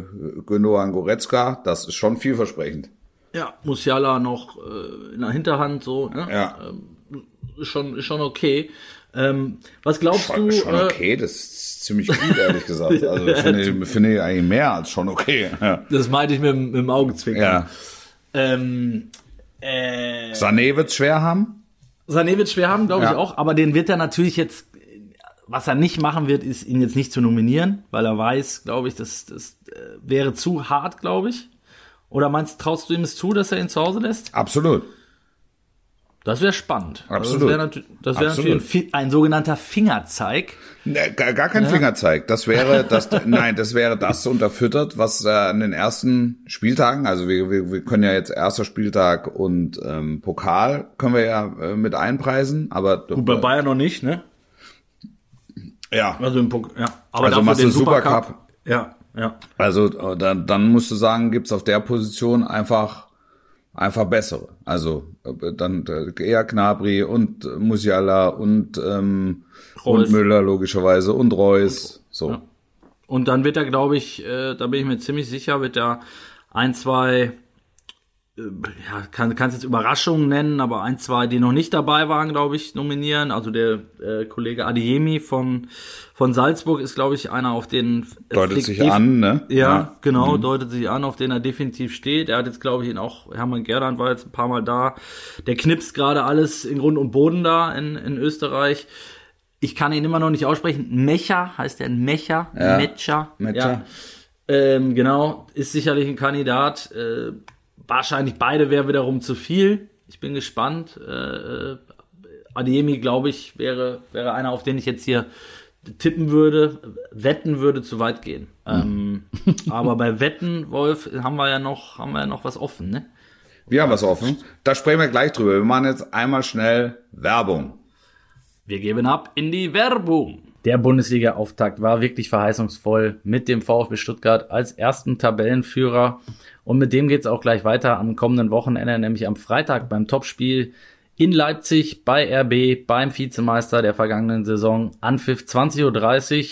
Gündogan Goretzka, das ist schon vielversprechend. Ja, Musiala noch äh, in der Hinterhand, so. Ne? Ja. Ist schon, schon okay. Ähm, was glaubst Schon, du? schon äh, okay, das ist ziemlich gut, ehrlich gesagt. Also finde ich, finde ich eigentlich mehr als schon okay. Ja. Das meinte ich mit, dem- mit dem Augenzwinkern. ja. Ähm, äh, Sané wird's schwer haben. Sané wird schwer haben, glaube ich Ja. auch, aber den wird er natürlich jetzt, was er nicht machen wird, ist ihn jetzt nicht zu nominieren, weil er weiß, glaube ich, das, das äh, wäre zu hart, glaube ich. Oder meinst, traust du ihm es zu, dass er ihn zu Hause lässt? Absolut. Das wäre spannend. Also Absolut. das wäre natürlich, das wäre Absolut. natürlich ein, ein sogenannter Fingerzeig. Ne, Gar, gar kein Fingerzeig. Das wäre das, nein, das wäre das unterfüttert, was äh, an den ersten Spieltagen, also wir, wir, wir können ja jetzt erster Spieltag und ähm, Pokal können wir ja äh, mit einpreisen, aber Gut, bei Bayern noch nicht, ne? ja, Also im Pok ja. Aber Also dafür machst den du Supercup. Ja, ja. also äh, dann, dann musst du sagen, gibt's auf der Position einfach einfach bessere. Also äh, dann äh, eher Knabri und Musiala und ähm, Reus. und Müller logischerweise und Reus. So. Ja. Und dann wird er, glaube ich, äh, da bin ich mir ziemlich sicher, wird er ein, zwei, ja, kann kannst jetzt Überraschungen nennen, aber ein, zwei, die noch nicht dabei waren, glaube ich, nominieren. Also der äh, Kollege Adiemi von von Salzburg ist, glaube ich, einer, auf den äh, Deutet sich an, ne? Ja, genau, deutet sich an, auf den er definitiv steht. Er hat jetzt, glaube ich, ihn auch, Hermann Gerland war jetzt ein paar Mal da. Der knipst gerade alles in Grund und Boden da in, in Österreich. Ich kann ihn immer noch nicht aussprechen. Mecha heißt der Mecha? Ja, Mecha? Mecha. Ja. Ähm, genau, ist sicherlich ein Kandidat. Äh, wahrscheinlich beide wäre wiederum zu viel. Ich bin gespannt. Äh, äh, Adeyemi, glaube ich, wäre, wäre einer, auf den ich jetzt hier tippen würde. Wetten würde zu weit gehen. Ähm, aber bei Wetten, Wolf, haben wir ja noch, haben wir ja noch was offen, ne? Wir haben was offen. Da sprechen wir gleich drüber. Wir machen jetzt einmal schnell Werbung. Wir geben ab in die Werbung. Der Bundesliga-Auftakt war wirklich verheißungsvoll mit dem VfB Stuttgart als ersten Tabellenführer. Und mit dem geht's auch gleich weiter am kommenden Wochenende, nämlich am Freitag beim Topspiel in Leipzig bei RB, beim Vizemeister der vergangenen Saison, Anpfiff 20.30 Uhr.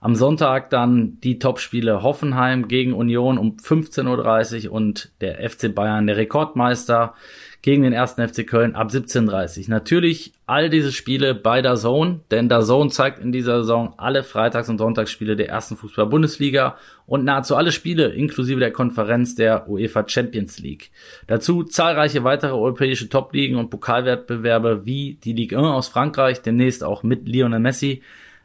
Am Sonntag dann die Topspiele Hoffenheim gegen Union um 15.30 Uhr und der FC Bayern, der Rekordmeister, gegen den ersten FC Köln ab 17.30 Uhr. Natürlich all diese Spiele bei der Zone, denn der Zone zeigt in dieser Saison alle Freitags- und Sonntagsspiele der ersten Fußball-Bundesliga und nahezu alle Spiele inklusive der Konferenz der UEFA Champions League. Dazu zahlreiche weitere europäische Top-Ligen und Pokalwettbewerbe wie die Ligue 1 aus Frankreich, demnächst auch mit Lionel Messi,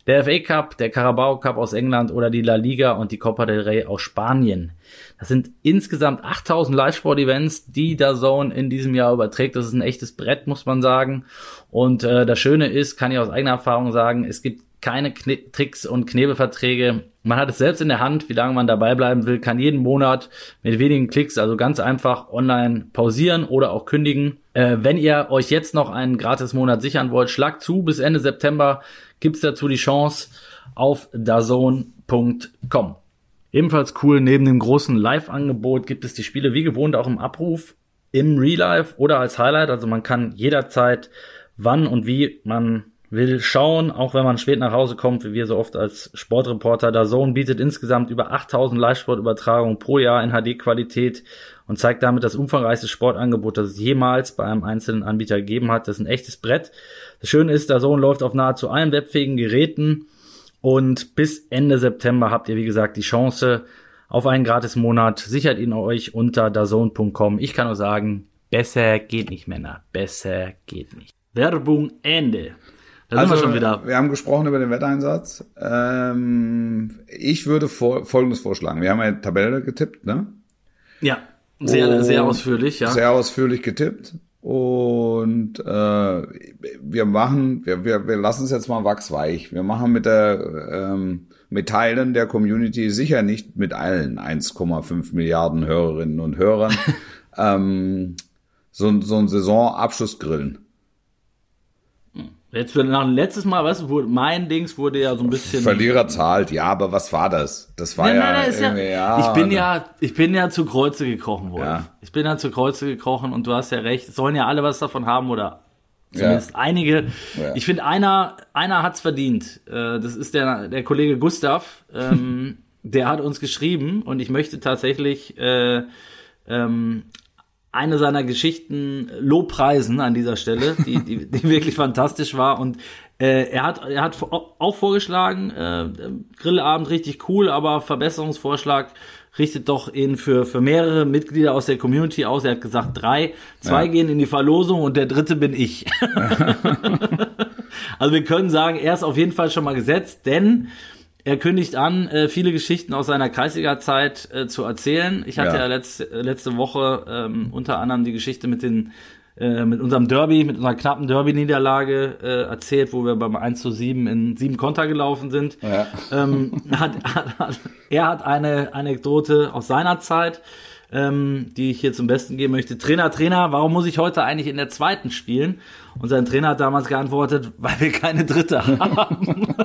der FA Cup, der Carabao Cup aus England oder die La Liga und die Copa del Rey aus Spanien. Das sind insgesamt 8000 Live-Sport-Events, die der Zone in diesem Jahr überträgt. Das ist ein echtes Brett, muss man sagen. Und äh, das Schöne ist, kann ich aus eigener Erfahrung sagen, es gibt keine Kne Tricks und Knebelverträge. Man hat es selbst in der Hand, wie lange man dabei bleiben will, kann jeden Monat mit wenigen Klicks, also ganz einfach online pausieren oder auch kündigen. Äh, wenn ihr euch jetzt noch einen Gratis-Monat sichern wollt, schlagt zu. Bis Ende September gibt's dazu die Chance auf dazone.com. Ebenfalls cool, neben dem großen Live-Angebot gibt es die Spiele wie gewohnt auch im Abruf, im Real Life oder als Highlight. Also man kann jederzeit, wann und wie man will schauen, auch wenn man spät nach Hause kommt, wie wir so oft als Sportreporter. Da Zone bietet insgesamt über 8000 Live-Sportübertragungen pro Jahr in HD-Qualität und zeigt damit das umfangreichste Sportangebot, das es jemals bei einem einzelnen Anbieter gegeben hat. Das ist ein echtes Brett. Das Schöne ist, der Zone läuft auf nahezu allen webfähigen Geräten und bis Ende September habt ihr, wie gesagt, die Chance auf einen Gratis-Monat. Sichert ihn euch unter dazone.com. Ich kann nur sagen, besser geht nicht, Männer. Besser geht nicht. Werbung Ende. Da also, sind wir schon wieder. Wir haben gesprochen über den Wetteinsatz. Ähm, ich würde vor, Folgendes vorschlagen. Wir haben eine Tabelle getippt, ne? Ja, sehr, sehr ausführlich, ja. Sehr ausführlich getippt. Und äh, wir machen, wir, wir, wir lassen es jetzt mal wachsweich. Wir machen mit der ähm, mit Teilen der Community sicher nicht mit allen 1,5 Milliarden Hörerinnen und Hörern ähm, so, so ein Saisonabschlussgrillen. Jetzt nach letztes Mal, weißt du, wurde, mein Dings wurde ja so ein bisschen. Verlierer zahlt, ja, aber was war das? Das war Nein, ja, nein, nein, ja, ja, ich bin ja, ich bin ja zu Kreuze gekrochen worden. Ja. Ich bin ja zu Kreuze gekrochen und du hast ja recht. Es sollen ja alle was davon haben oder zumindest einige. Ja. Ich finde, einer, einer hat's verdient. Äh, Das ist der, der Kollege Gustav. Ähm, der hat uns geschrieben und ich möchte tatsächlich äh, ähm, eine seiner Geschichten Lobpreisen an dieser Stelle, die, die, die wirklich fantastisch war. Und äh, er hat, er hat auch vorgeschlagen, äh, Grillabend richtig cool, aber Verbesserungsvorschlag richtet doch ihn für, für mehrere Mitglieder aus der Community aus. Er hat gesagt, drei, zwei Ja. gehen in die Verlosung und der dritte bin ich. also wir können sagen, er ist auf jeden Fall schon mal gesetzt, denn er kündigt an, äh, viele Geschichten aus seiner Kreisliga-Zeit äh, zu erzählen. Ich hatte ja, Ja. letzte, äh, letzte Woche ähm, unter anderem die Geschichte mit den äh, mit unserem Derby, mit unserer knappen Derby-Niederlage äh, erzählt, wo wir beim 1 zu 7 in sieben Konter gelaufen sind. Ja. Ähm, hat, hat, hat, er hat eine Anekdote aus seiner Zeit, ähm, die ich hier zum Besten geben möchte. Trainer, Trainer, warum muss ich heute eigentlich in der zweiten spielen? Und sein Trainer hat damals geantwortet, weil wir keine dritte haben.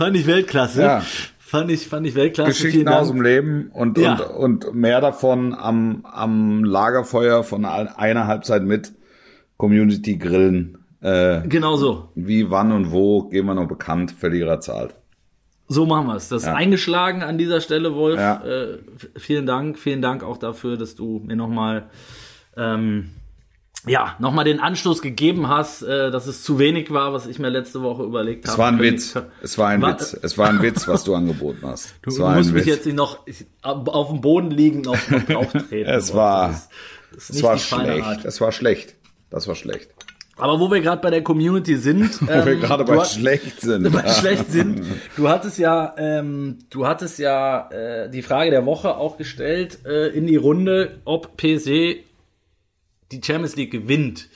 Fand ich Weltklasse. Ja. Fand ich, fand ich Weltklasse. Geschichten aus dem Leben und, Ja. und, und mehr davon am, am Lagerfeuer von ein- einer Halbzeit mit Community Grillen. Äh, Genau so. wie, wann und wo geben wir noch bekannt, Verlierer zahlt. So machen wir es. Das ist Ja. eingeschlagen an dieser Stelle, Wolf. Ja. Äh, vielen Dank. Vielen Dank auch dafür, dass du mir nochmal ähm, ja, nochmal den Anstoß gegeben hast, äh, dass es zu wenig war, was ich mir letzte Woche überlegt habe. Es war ein Witz. Es war ein War- Witz. Es war ein Witz, was du angeboten hast. Du war musst mich Witz. jetzt nicht noch ich, auf dem Boden liegen noch, noch drauf treten. Es war- Das ist, das ist Es war schlecht. Es war schlecht. Das war schlecht. Aber wo wir gerade bei der Community sind, Wo wir ähm, gerade du bei schlecht sind. bei schlecht sind. Du hattest ja, ähm, du hattest ja äh, die Frage der Woche auch gestellt äh, in die Runde, ob PSG die Champions League gewinnt.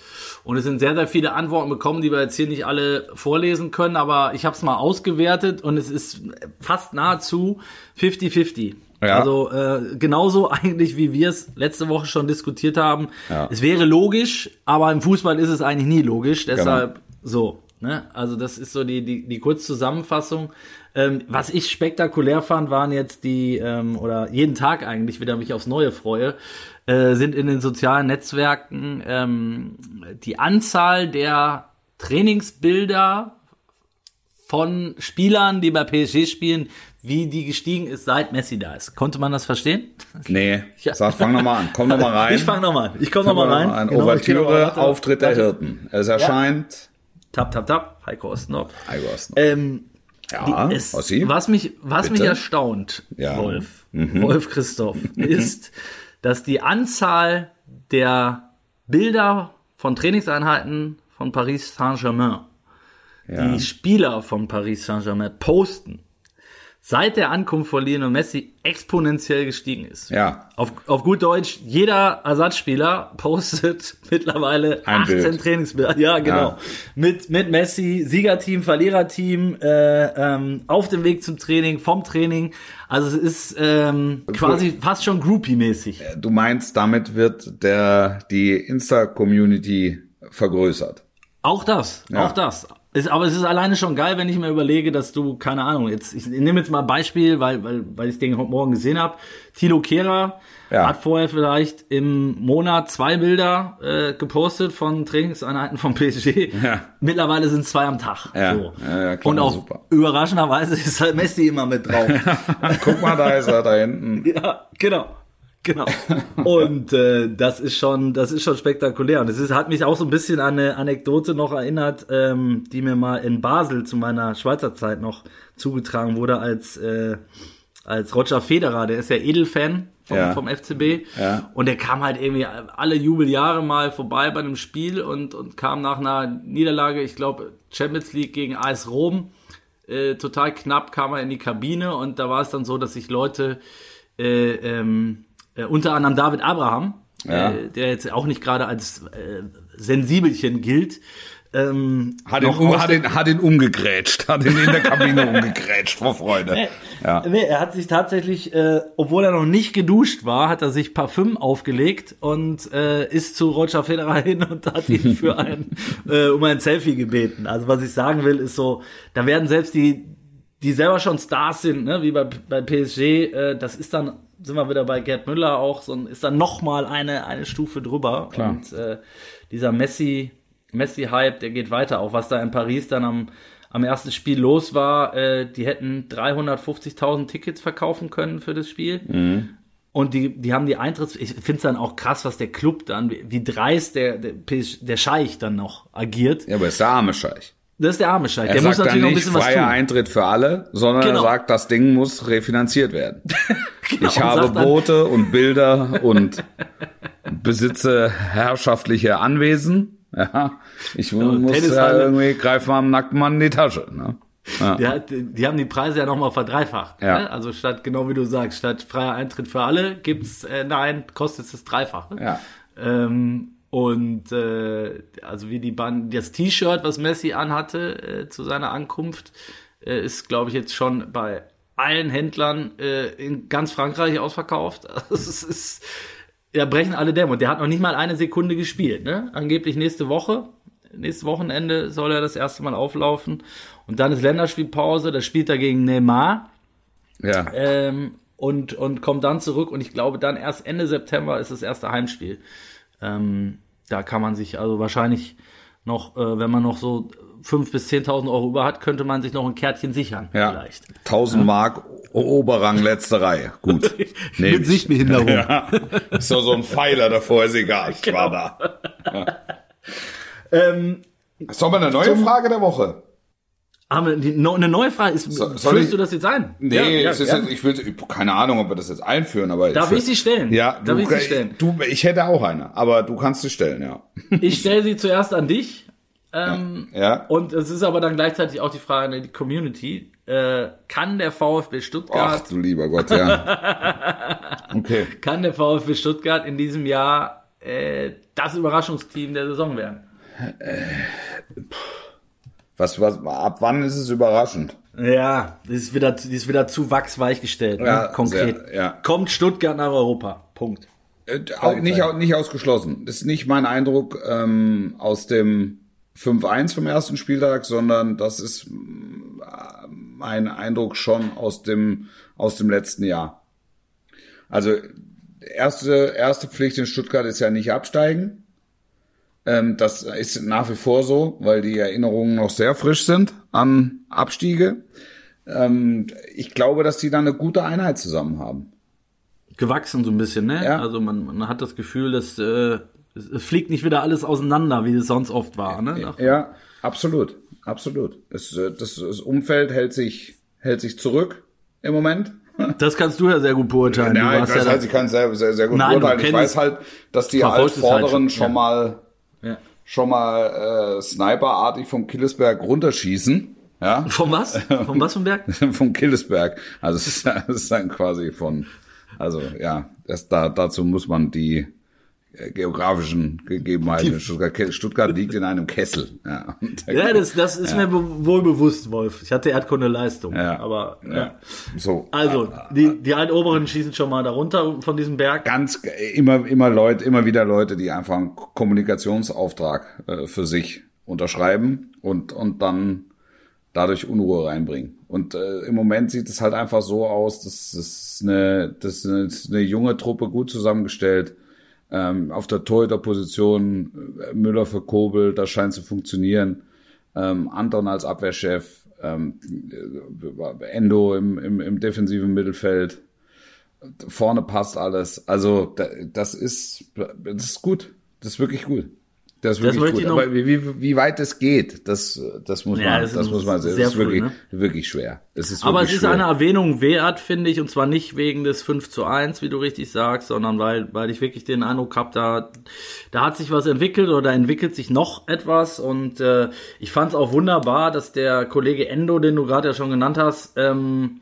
Und es sind sehr, sehr viele Antworten bekommen, die wir jetzt hier nicht alle vorlesen können, aber ich habe es mal ausgewertet und es ist fast nahezu 50-50. Ja. Also äh, genauso eigentlich, wie wir es letzte Woche schon diskutiert haben. Ja. Es wäre logisch, aber im Fußball ist es eigentlich nie logisch. Genau. Deshalb so. Ne? Also das ist so die, die, die Kurzzusammenfassung. Ähm, was ich spektakulär fand, waren jetzt die, ähm, oder jeden Tag eigentlich wieder mich aufs Neue freue, äh, sind in den sozialen Netzwerken ähm, die Anzahl der Trainingsbilder von Spielern, die bei PSG spielen, wie die gestiegen ist, seit Messi da ist. Konnte man das verstehen? Nee, Ja. sag, fang nochmal an. Komm nochmal rein. Ich fange nochmal an. Ich komme nochmal rein. Ein Genau, ich geh noch mal Ouvertüre. Auftritt der. Hirten. Es erscheint. Tap, tap, tap. Heiko Ostendorf. Heiko Ostendorf. Ähm, Ja, die, es, was mich, was mich erstaunt, Ja. Mhm. Wolf, Wolf Christoph, ist, dass die Anzahl der Bilder von Trainingseinheiten von Paris Saint-Germain, Ja. die Spieler von Paris Saint-Germain posten, seit der Ankunft von Lionel Messi exponentiell gestiegen ist. Ja. Auf, auf gut Deutsch, jeder Ersatzspieler postet mittlerweile Ein 18 Bild. Trainingsbilder. Ja, genau. Ja. Mit, mit Messi, Siegerteam, Verliererteam, äh, ähm, auf dem Weg zum Training, vom Training. Also es ist ähm, quasi fast schon Groupie-mäßig. Du meinst, damit wird der, die Insta-Community vergrößert. Auch das, Ja. auch das. Es, aber es ist alleine schon geil, wenn ich mir überlege, dass du, keine Ahnung, jetzt, ich nehme jetzt mal ein Beispiel, weil, weil, weil ich den heute Morgen gesehen habe. Thilo Kehrer Ja. hat vorher vielleicht im Monat zwei Bilder äh, gepostet von Trainingseinheiten vom PSG. Ja. Mittlerweile sind es zwei am Tag. Ja. So. Ja, ja, klar, Und auch super. überraschenderweise ist halt Messi immer mit drauf. Guck mal, da ist er da hinten. Ja, genau. Genau. Und äh, das ist schon, das ist schon spektakulär. Und es ist, hat mich auch so ein bisschen an eine Anekdote noch erinnert, ähm, die mir mal in Basel zu meiner Schweizer Zeit noch zugetragen wurde, als äh, als Roger Federer, der ist ja Edelfan vom, Ja. vom FCB. Ja. Und der kam halt irgendwie alle Jubeljahre mal vorbei bei einem Spiel und, und kam nach einer Niederlage, ich glaube, Champions League gegen AS Rom, äh, total knapp kam er in die Kabine und da war es dann so, dass sich Leute, äh, ähm, äh, unter anderem David Abraham, Ja. äh, der jetzt auch nicht gerade als äh, Sensibelchen gilt, ähm, Hat ihn, um, hat, ihn, hat ihn umgegrätscht, hat ihn in der Kabine umgegrätscht vor Freude. Ja. Nee, er hat sich tatsächlich, äh, obwohl er noch nicht geduscht war, hat er sich Parfüm aufgelegt und äh, ist zu Roger Federer hin und hat ihn für ein, äh, um ein Selfie gebeten. Also was ich sagen will, ist so, da werden selbst die, die selber schon Stars sind, ne, wie bei, bei PSG, äh, das ist dann, sind wir wieder bei Gerd Müller auch, so ist dann noch mal eine, eine Stufe drüber. Klar. Und äh, dieser Messi, Messi-Hype, der geht weiter, auch was da in Paris dann am, am ersten Spiel los war. Äh, die hätten 350.000 Tickets verkaufen können für das Spiel. Und die, die haben die Eintritts... Ich finde es dann auch krass, was der Club dann, wie, wie dreist der, der, der Scheich dann noch agiert. Ja, aber ist der arme Scheich. Das ist der arme Scheich. Er der muss natürlich noch ein bisschen was freier tun. Eintritt für alle, sondern Genau. er sagt, das Ding muss refinanziert werden. Genau, ich habe Boote und Bilder und besitze herrschaftliche Anwesen. Ja, ich muss ja Tennishalle. irgendwie greifen am nackten Mann in die Tasche. Ne? Der hat, die haben die Preise ja nochmal verdreifacht. Ja. Ne? Also statt, genau wie du sagst, statt freier Eintritt für alle gibt's, äh, nein, kostet es das Dreifache. Ja. Ähm, und äh, also wie die Band, das T-Shirt, was Messi anhatte äh, zu seiner Ankunft, äh, ist, glaube ich, jetzt schon bei allen Händlern äh, in ganz Frankreich ausverkauft. Also es ist, ja, brechen alle Dämme. Und der hat noch nicht mal eine Sekunde gespielt. Ne? Angeblich nächste Woche, nächstes Wochenende soll er das erste Mal auflaufen. Und dann ist Länderspielpause, da spielt er gegen Neymar Ja. ähm, und, und kommt dann zurück. Und ich glaube, dann erst Ende September ist das erste Heimspiel. Ähm, da kann man sich also wahrscheinlich noch, äh, wenn man noch so 5.000 bis 10.000 Euro über hat, könnte man sich noch ein Kärtchen sichern. Ja. Vielleicht. 1000 Mark O- Oberrang letzte Reihe. Gut. Nehm Mit ich. Sichtbehinderung. Ja. Ist doch so ein Pfeiler davor, ist egal. Ich war da. Ähm, Sollen wir eine neue Frage der Woche? Haben wir die, no, eine neue Frage ist, So- führst ich- du das jetzt ein? Nee, Ja, ja, ist ja. jetzt, ich will, keine Ahnung, ob wir das jetzt einführen, aber Darf will- ich sie stellen? Ja, Darf du, ich sie stellen? Du, ich hätte auch eine, aber du kannst sie stellen, ja. Ich stelle sie zuerst an dich. Ähm, Ja. Und es ist aber dann gleichzeitig auch die Frage an die Community. Äh, kann der VfB Stuttgart, Ach du lieber Gott, ja. Okay. kann der VfB Stuttgart in diesem Jahr äh, das Überraschungsteam der Saison werden? Was, was, ab wann ist es überraschend? Ja, die ist wieder, die ist wieder zu wachsweich gestellt, ne? Ja, konkret. sehr, ja. Kommt Stuttgart nach Europa. Punkt. Äh, au- nicht, au- nicht ausgeschlossen. Das ist nicht mein Eindruck ähm, aus dem 5-1 vom ersten Spieltag, sondern das ist äh, mein Eindruck schon aus dem, aus dem letzten Jahr. Also erste, erste Pflicht in Stuttgart ist ja nicht absteigen. Ähm, das ist nach wie vor so, weil die Erinnerungen noch sehr frisch sind an Abstiege. Ähm, ich glaube, dass die da eine gute Einheit zusammen haben. Gewachsen so ein bisschen, ne? Ja. Also man, man hat das Gefühl, dass äh, es, fliegt nicht wieder alles auseinander, wie es sonst oft war, ne? Nach, Ja, absolut, absolut. Es, äh, das, das Umfeld hält sich, hält sich zurück im Moment. Das kannst du ja sehr gut beurteilen. Ja, ich weiß ja halt, ich kann es sehr, sehr, sehr gut Nein, beurteilen. Ich weiß halt, dass die es halt Altvorderen schon, schon ja. mal, ja. schon mal äh, sniperartig vom Killesberg runterschießen. Ja, Von was? Von was vom Berg? vom Killesberg. Also es ist, ist dann quasi von, also ja, das, da, dazu muss man die geografischen Gegebenheiten Stuttgart, Stuttgart liegt in einem Kessel. Ja, Ja, das, das ist mir be wohl bewusst, Wolf. Ich hatte Erdkunde-Leistung. Ja. Aber, ja. ja. So. Also, die, die Altoberen schießen schon mal darunter von diesem Berg. ganz immer immer Leute immer wieder Leute, die einfach einen Kommunikationsauftrag äh, für sich unterschreiben und, und dann dadurch Unruhe reinbringen. Und äh, im Moment sieht es halt einfach so aus, dass es eine, das ist eine, eine junge Truppe gut zusammengestellt. Ähm, auf der Torhüterposition äh, Müller für Kobel, das scheint zu funktionieren. Ähm, Anton als Abwehrchef, ähm, äh, Endo im, im, im defensiven Mittelfeld. Vorne passt alles. Also das ist, das ist gut. Das ist wirklich gut. Das ist wirklich das gut. Aber wie, wie, weit es geht, das, das muss ja, man, das, das muss man sehen. Das ist wirklich, ne? wirklich schwer. Es ist Aber es ist schwer. eine Erwähnung wert, finde ich, und zwar nicht wegen des 5 zu 1, wie du richtig sagst, sondern weil, weil ich wirklich den Eindruck habe, da, da hat sich was entwickelt oder entwickelt sich noch etwas und äh, ich fand es auch wunderbar, dass der Kollege Endo, den du gerade ja schon genannt hast, ähm,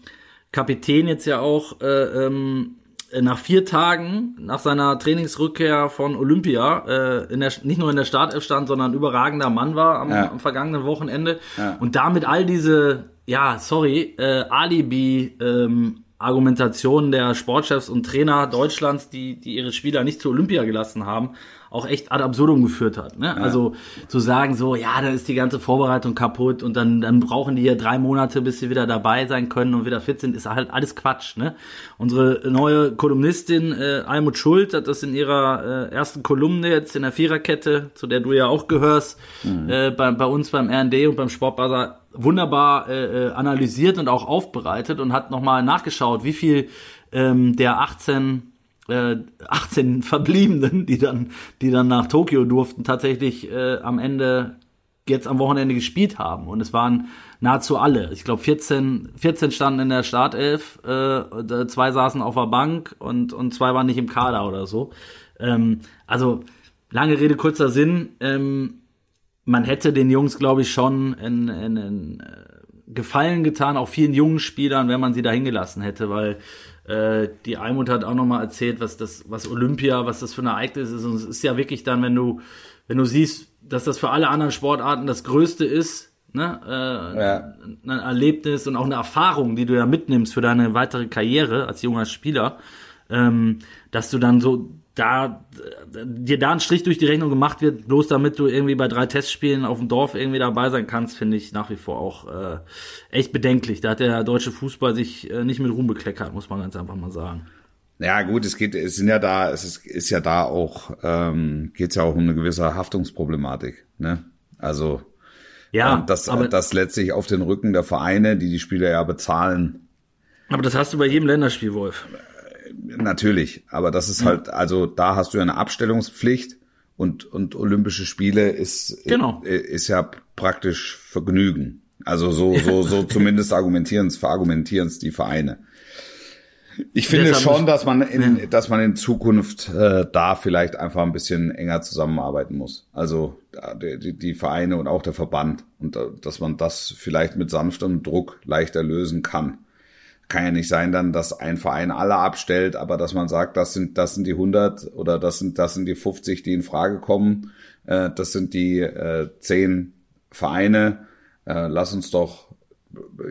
Kapitän jetzt ja auch, äh, ähm, nach vier Tagen, nach seiner Trainingsrückkehr von Olympia, äh, in der, nicht nur in der Startelf stand, sondern überragender Mann war am, ja. am vergangenen Wochenende. Ja. Und damit all diese, ja, sorry, äh, Alibi, ähm, Argumentationen der Sportchefs und Trainer Deutschlands, die, die ihre Spieler nicht zu Olympia gelassen haben, auch echt ad absurdum geführt hat. Ne? Ja. Also zu sagen so, ja, dann ist die ganze Vorbereitung kaputt und dann, dann brauchen die ja drei Monate, bis sie wieder dabei sein können und wieder fit sind, ist halt alles Quatsch. Ne? Unsere neue Kolumnistin äh, Almut Schuld hat das in ihrer äh, ersten Kolumne jetzt in der Viererkette, zu der du ja auch gehörst, mhm. äh, bei, bei uns beim RND und beim Sportbazar wunderbar äh, äh, analysiert und auch aufbereitet und hat nochmal nachgeschaut, wie viel ähm, der 18 äh, 18 Verbliebenen, die dann, die dann nach Tokio durften, tatsächlich äh, am Ende jetzt am Wochenende gespielt haben. Und es waren nahezu alle. Ich glaube 14, 14 standen in der Startelf, äh, zwei saßen auf der Bank und, und zwei waren nicht im Kader oder so. Ähm, also lange Rede, kurzer Sinn. Ähm, man hätte den Jungs, glaube ich, schon einen, einen äh, Gefallen getan, auch vielen jungen Spielern, wenn man sie da hingelassen hätte, weil äh, die Almut hat auch nochmal erzählt, was das, was Olympia, was das für ein Ereignis ist. Und es ist ja wirklich dann, wenn du, wenn du siehst, dass das für alle anderen Sportarten das Größte ist, ne, äh, ja. ein Erlebnis und auch eine Erfahrung, die du ja mitnimmst für deine weitere Karriere als junger Spieler, ähm, dass du dann so da dir da ein Strich durch die Rechnung gemacht wird, bloß damit du irgendwie bei drei Testspielen auf dem Dorf irgendwie dabei sein kannst, finde ich nach wie vor auch äh, echt bedenklich. Da hat der deutsche Fußball sich äh, nicht mit Ruhm bekleckert, muss man ganz einfach mal sagen. Ja gut, es geht, es sind ja da, es ist, ist ja da auch, ähm, geht es ja auch um eine gewisse Haftungsproblematik, ne? Also ja, ähm, das, aber, das letztlich auf den Rücken der Vereine, die die Spieler ja bezahlen. Aber das hast du bei jedem Länderspiel, Wolf natürlich, aber das ist halt, also da hast du ja eine Abstellungspflicht und, und Olympische Spiele ist, genau. ist ja praktisch Vergnügen. Also so, so, so zumindest argumentieren es, verargumentieren es die Vereine. Ich finde schon, dass man in, ja. dass man in Zukunft äh, da vielleicht einfach ein bisschen enger zusammenarbeiten muss. Also die, die Vereine und auch der Verband und äh, dass man das vielleicht mit sanftem Druck leichter lösen kann kann ja nicht sein dann, dass ein Verein alle abstellt, aber dass man sagt, das sind, das sind die 100 oder das sind, das sind die 50, die in Frage kommen, äh, das sind die äh, 10 Vereine, äh, lass uns doch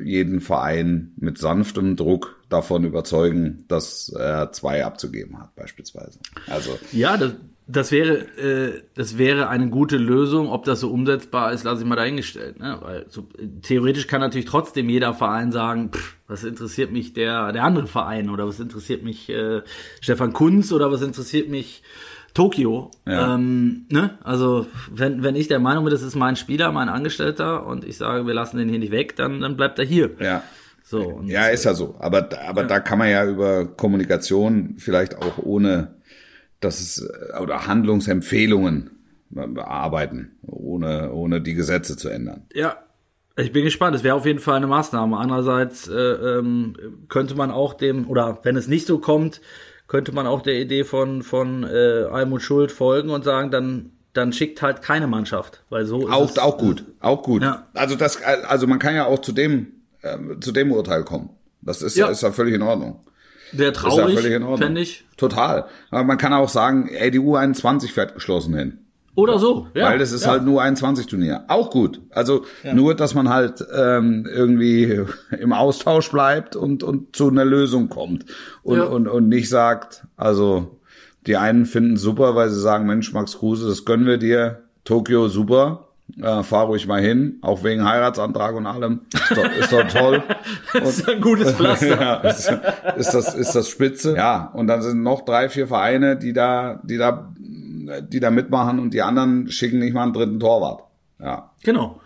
jeden Verein mit sanftem Druck davon überzeugen, dass er zwei abzugeben hat, beispielsweise. Also ja, das, das wäre, äh, das wäre eine gute Lösung. Ob das so umsetzbar ist, lasse ich mal dahingestellt. Ne? Weil so, theoretisch kann natürlich trotzdem jeder Verein sagen, pff, was interessiert mich der, der andere Verein oder was interessiert mich äh, Stefan Kunz oder was interessiert mich Tokio. Ja. Ähm, ne? Also wenn, wenn ich der Meinung bin, das ist mein Spieler, mein Angestellter und ich sage, wir lassen den hier nicht weg, dann, dann bleibt er hier. Ja. So, ja, ist ja so. Aber, aber ja. da kann man ja über Kommunikation vielleicht auch ohne dass es äh, oder Handlungsempfehlungen bearbeiten, ohne, ohne die Gesetze zu ändern. Ja, ich bin gespannt. Es wäre auf jeden Fall eine Maßnahme. Andererseits äh, ähm, könnte man auch dem, oder wenn es nicht so kommt, könnte man auch der Idee von, von äh, Almut Schuld folgen und sagen, dann, dann schickt halt keine Mannschaft. Weil so auch, es, auch gut, auch gut. Ja. Also das, also man kann ja auch zu dem, äh, zu dem Urteil kommen. Das ist ja, ist ja völlig in Ordnung. Wäre traurig, fände ich. Total. Aber man kann auch sagen, ey, die U21 fährt geschlossen hin. Oder so, ja. Weil das ist ja. halt nur ein 20-Turnier. Auch gut. Also ja. nur, dass man halt ähm, irgendwie im Austausch bleibt und, und zu einer Lösung kommt. Und, ja. und, und nicht sagt, also die einen finden super, weil sie sagen, Mensch, Max Kruse, das gönnen wir dir. Tokio, super. Äh, fahr ruhig mal hin, auch wegen Heiratsantrag und allem. Ist doch, ist doch toll. Das ist ein gutes Pflaster. ja, ist, ist das ist das spitze. Ja, und dann sind noch drei, vier Vereine, die da die da die da mitmachen und die anderen schicken nicht mal einen dritten Torwart. Ja. Genau.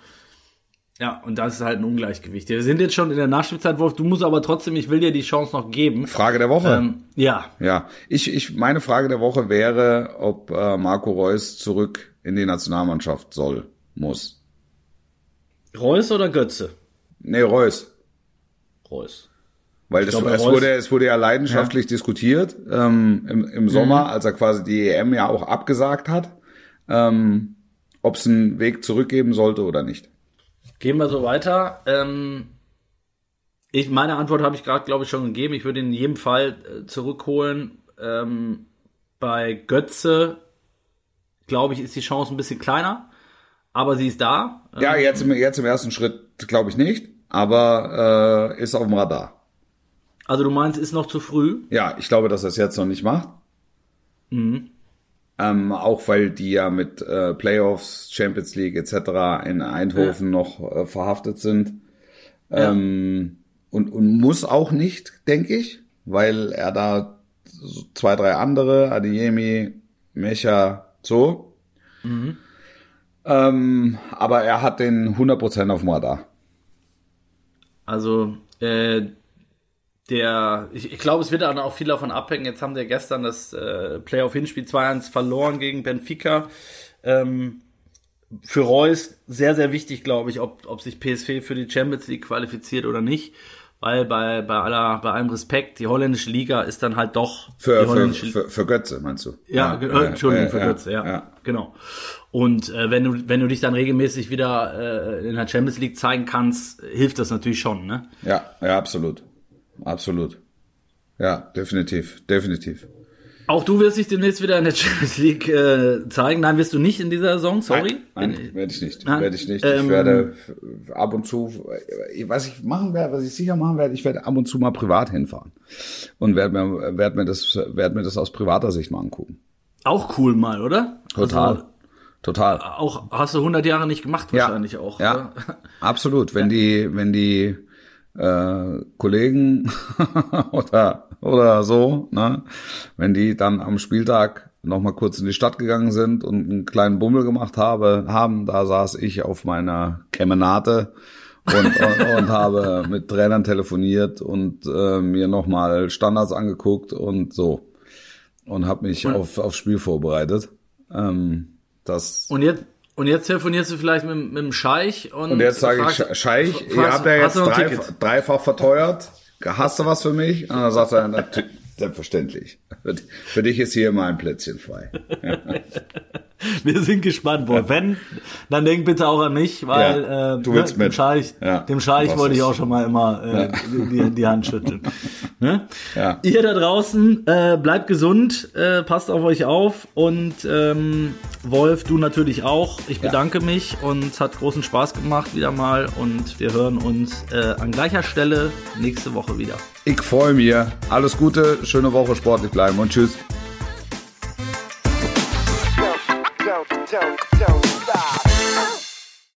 Ja, und das ist halt ein Ungleichgewicht. Wir sind jetzt schon in der Nachspielzeit, Wolf. Du musst aber trotzdem, ich will dir die Chance noch geben. Frage der Woche. Ähm, ja, Ja, ich, ich, meine Frage der Woche wäre, ob äh, Marco Reus zurück in die Nationalmannschaft soll, muss. Reus oder Götze? Nee, Reus. Reus. Weil das, glaube, es, wurde, es wurde ja leidenschaftlich diskutiert ähm, im, im Sommer, als er quasi die EM ja auch abgesagt hat, ähm, ob es einen Weg zurückgeben sollte oder nicht. Gehen wir so weiter. Ähm, ich, meine Antwort habe ich gerade, glaube ich, schon gegeben. Ich würde ihn in jedem Fall äh, zurückholen. Ähm, bei Götze, glaube ich, ist die Chance ein bisschen kleiner, aber sie ist da. Ja, jetzt im, jetzt im ersten Schritt glaube ich nicht, aber äh, ist auf dem Radar. Also du meinst, ist noch zu früh? Ja, ich glaube, dass er es jetzt noch nicht macht. Ähm, auch weil die ja mit äh, Playoffs, Champions League etc. in Eindhoven noch äh, verhaftet sind. Ähm, und, und muss auch nicht, denke ich, weil er da so zwei, drei andere, Adeyemi, Mecha, so. Ähm, aber er hat den 100% auf dem Radar. Also, äh, der, ich, ich glaube, es wird dann auch viel davon abhängen. Jetzt haben wir gestern das äh, Playoff-Hinspiel 2-1 verloren gegen Benfica. Ähm, für Reus sehr, sehr wichtig, glaube ich, ob, ob sich PSV für die Champions League qualifiziert oder nicht. Weil bei, bei aller, bei allem Respekt, die holländische Liga ist dann halt doch Für, für, für, für Götze, meinst du? ja, ge- äh, Entschuldigung, äh, für ja, Götze, ja, ja. genau. Und äh, wenn du wenn du dich dann regelmäßig wieder äh, in der Champions League zeigen kannst, hilft das natürlich schon, ne? Ja, ja, absolut. Absolut. Ja, definitiv, definitiv. Auch du wirst dich demnächst wieder in der Champions League äh, zeigen. Nein, wirst du nicht in dieser Saison, sorry. Nein, nein werde ich nicht. Nein, Werde ich nicht. ähm, ich werde ab und zu, was ich machen werde, was ich sicher machen werde, ich werde ab und zu mal privat hinfahren und werde mir, werde mir das, werde mir das aus privater Sicht mal angucken. Auch cool mal, oder? Total, Also, total. auch hast du 100 Jahre nicht gemacht wahrscheinlich auch. Ja, oder? absolut. Wenn die, wenn die äh, Kollegen oder oder so, ne, wenn die dann am Spieltag noch mal kurz in die Stadt gegangen sind und einen kleinen Bummel gemacht habe, haben, da saß ich auf meiner Kemenate und, und, und habe mit Trainern telefoniert und äh, mir noch mal Standards angeguckt und so und habe mich auf aufs Spiel vorbereitet. Ähm, das Und jetzt und jetzt telefonierst du vielleicht mit, mit dem Scheich und, Und jetzt sage ich, fragst- Scheich, ihr fragst- habt ja jetzt drei, dreifach verteuert. Hast du was für mich? Und dann sagt er, natürlich, selbstverständlich. Für, für dich ist hier immer ein Plätzchen frei. Wir sind gespannt, Boah. Wenn, dann denk bitte auch an mich, weil Ja, äh, du willst ne, dem mit. Scheich, Ja, dem Scheich wollte ich auch schon mal immer äh, die, die Hand schütteln. ne? Ja. Ihr da draußen, äh, bleibt gesund, äh, passt auf euch auf und ähm, Wolf, du natürlich auch. Ich bedanke mich und es hat großen Spaß gemacht wieder mal und wir hören uns äh, an gleicher Stelle nächste Woche wieder. Ich freue mich. Alles Gute, schöne Woche, sportlich bleiben und tschüss.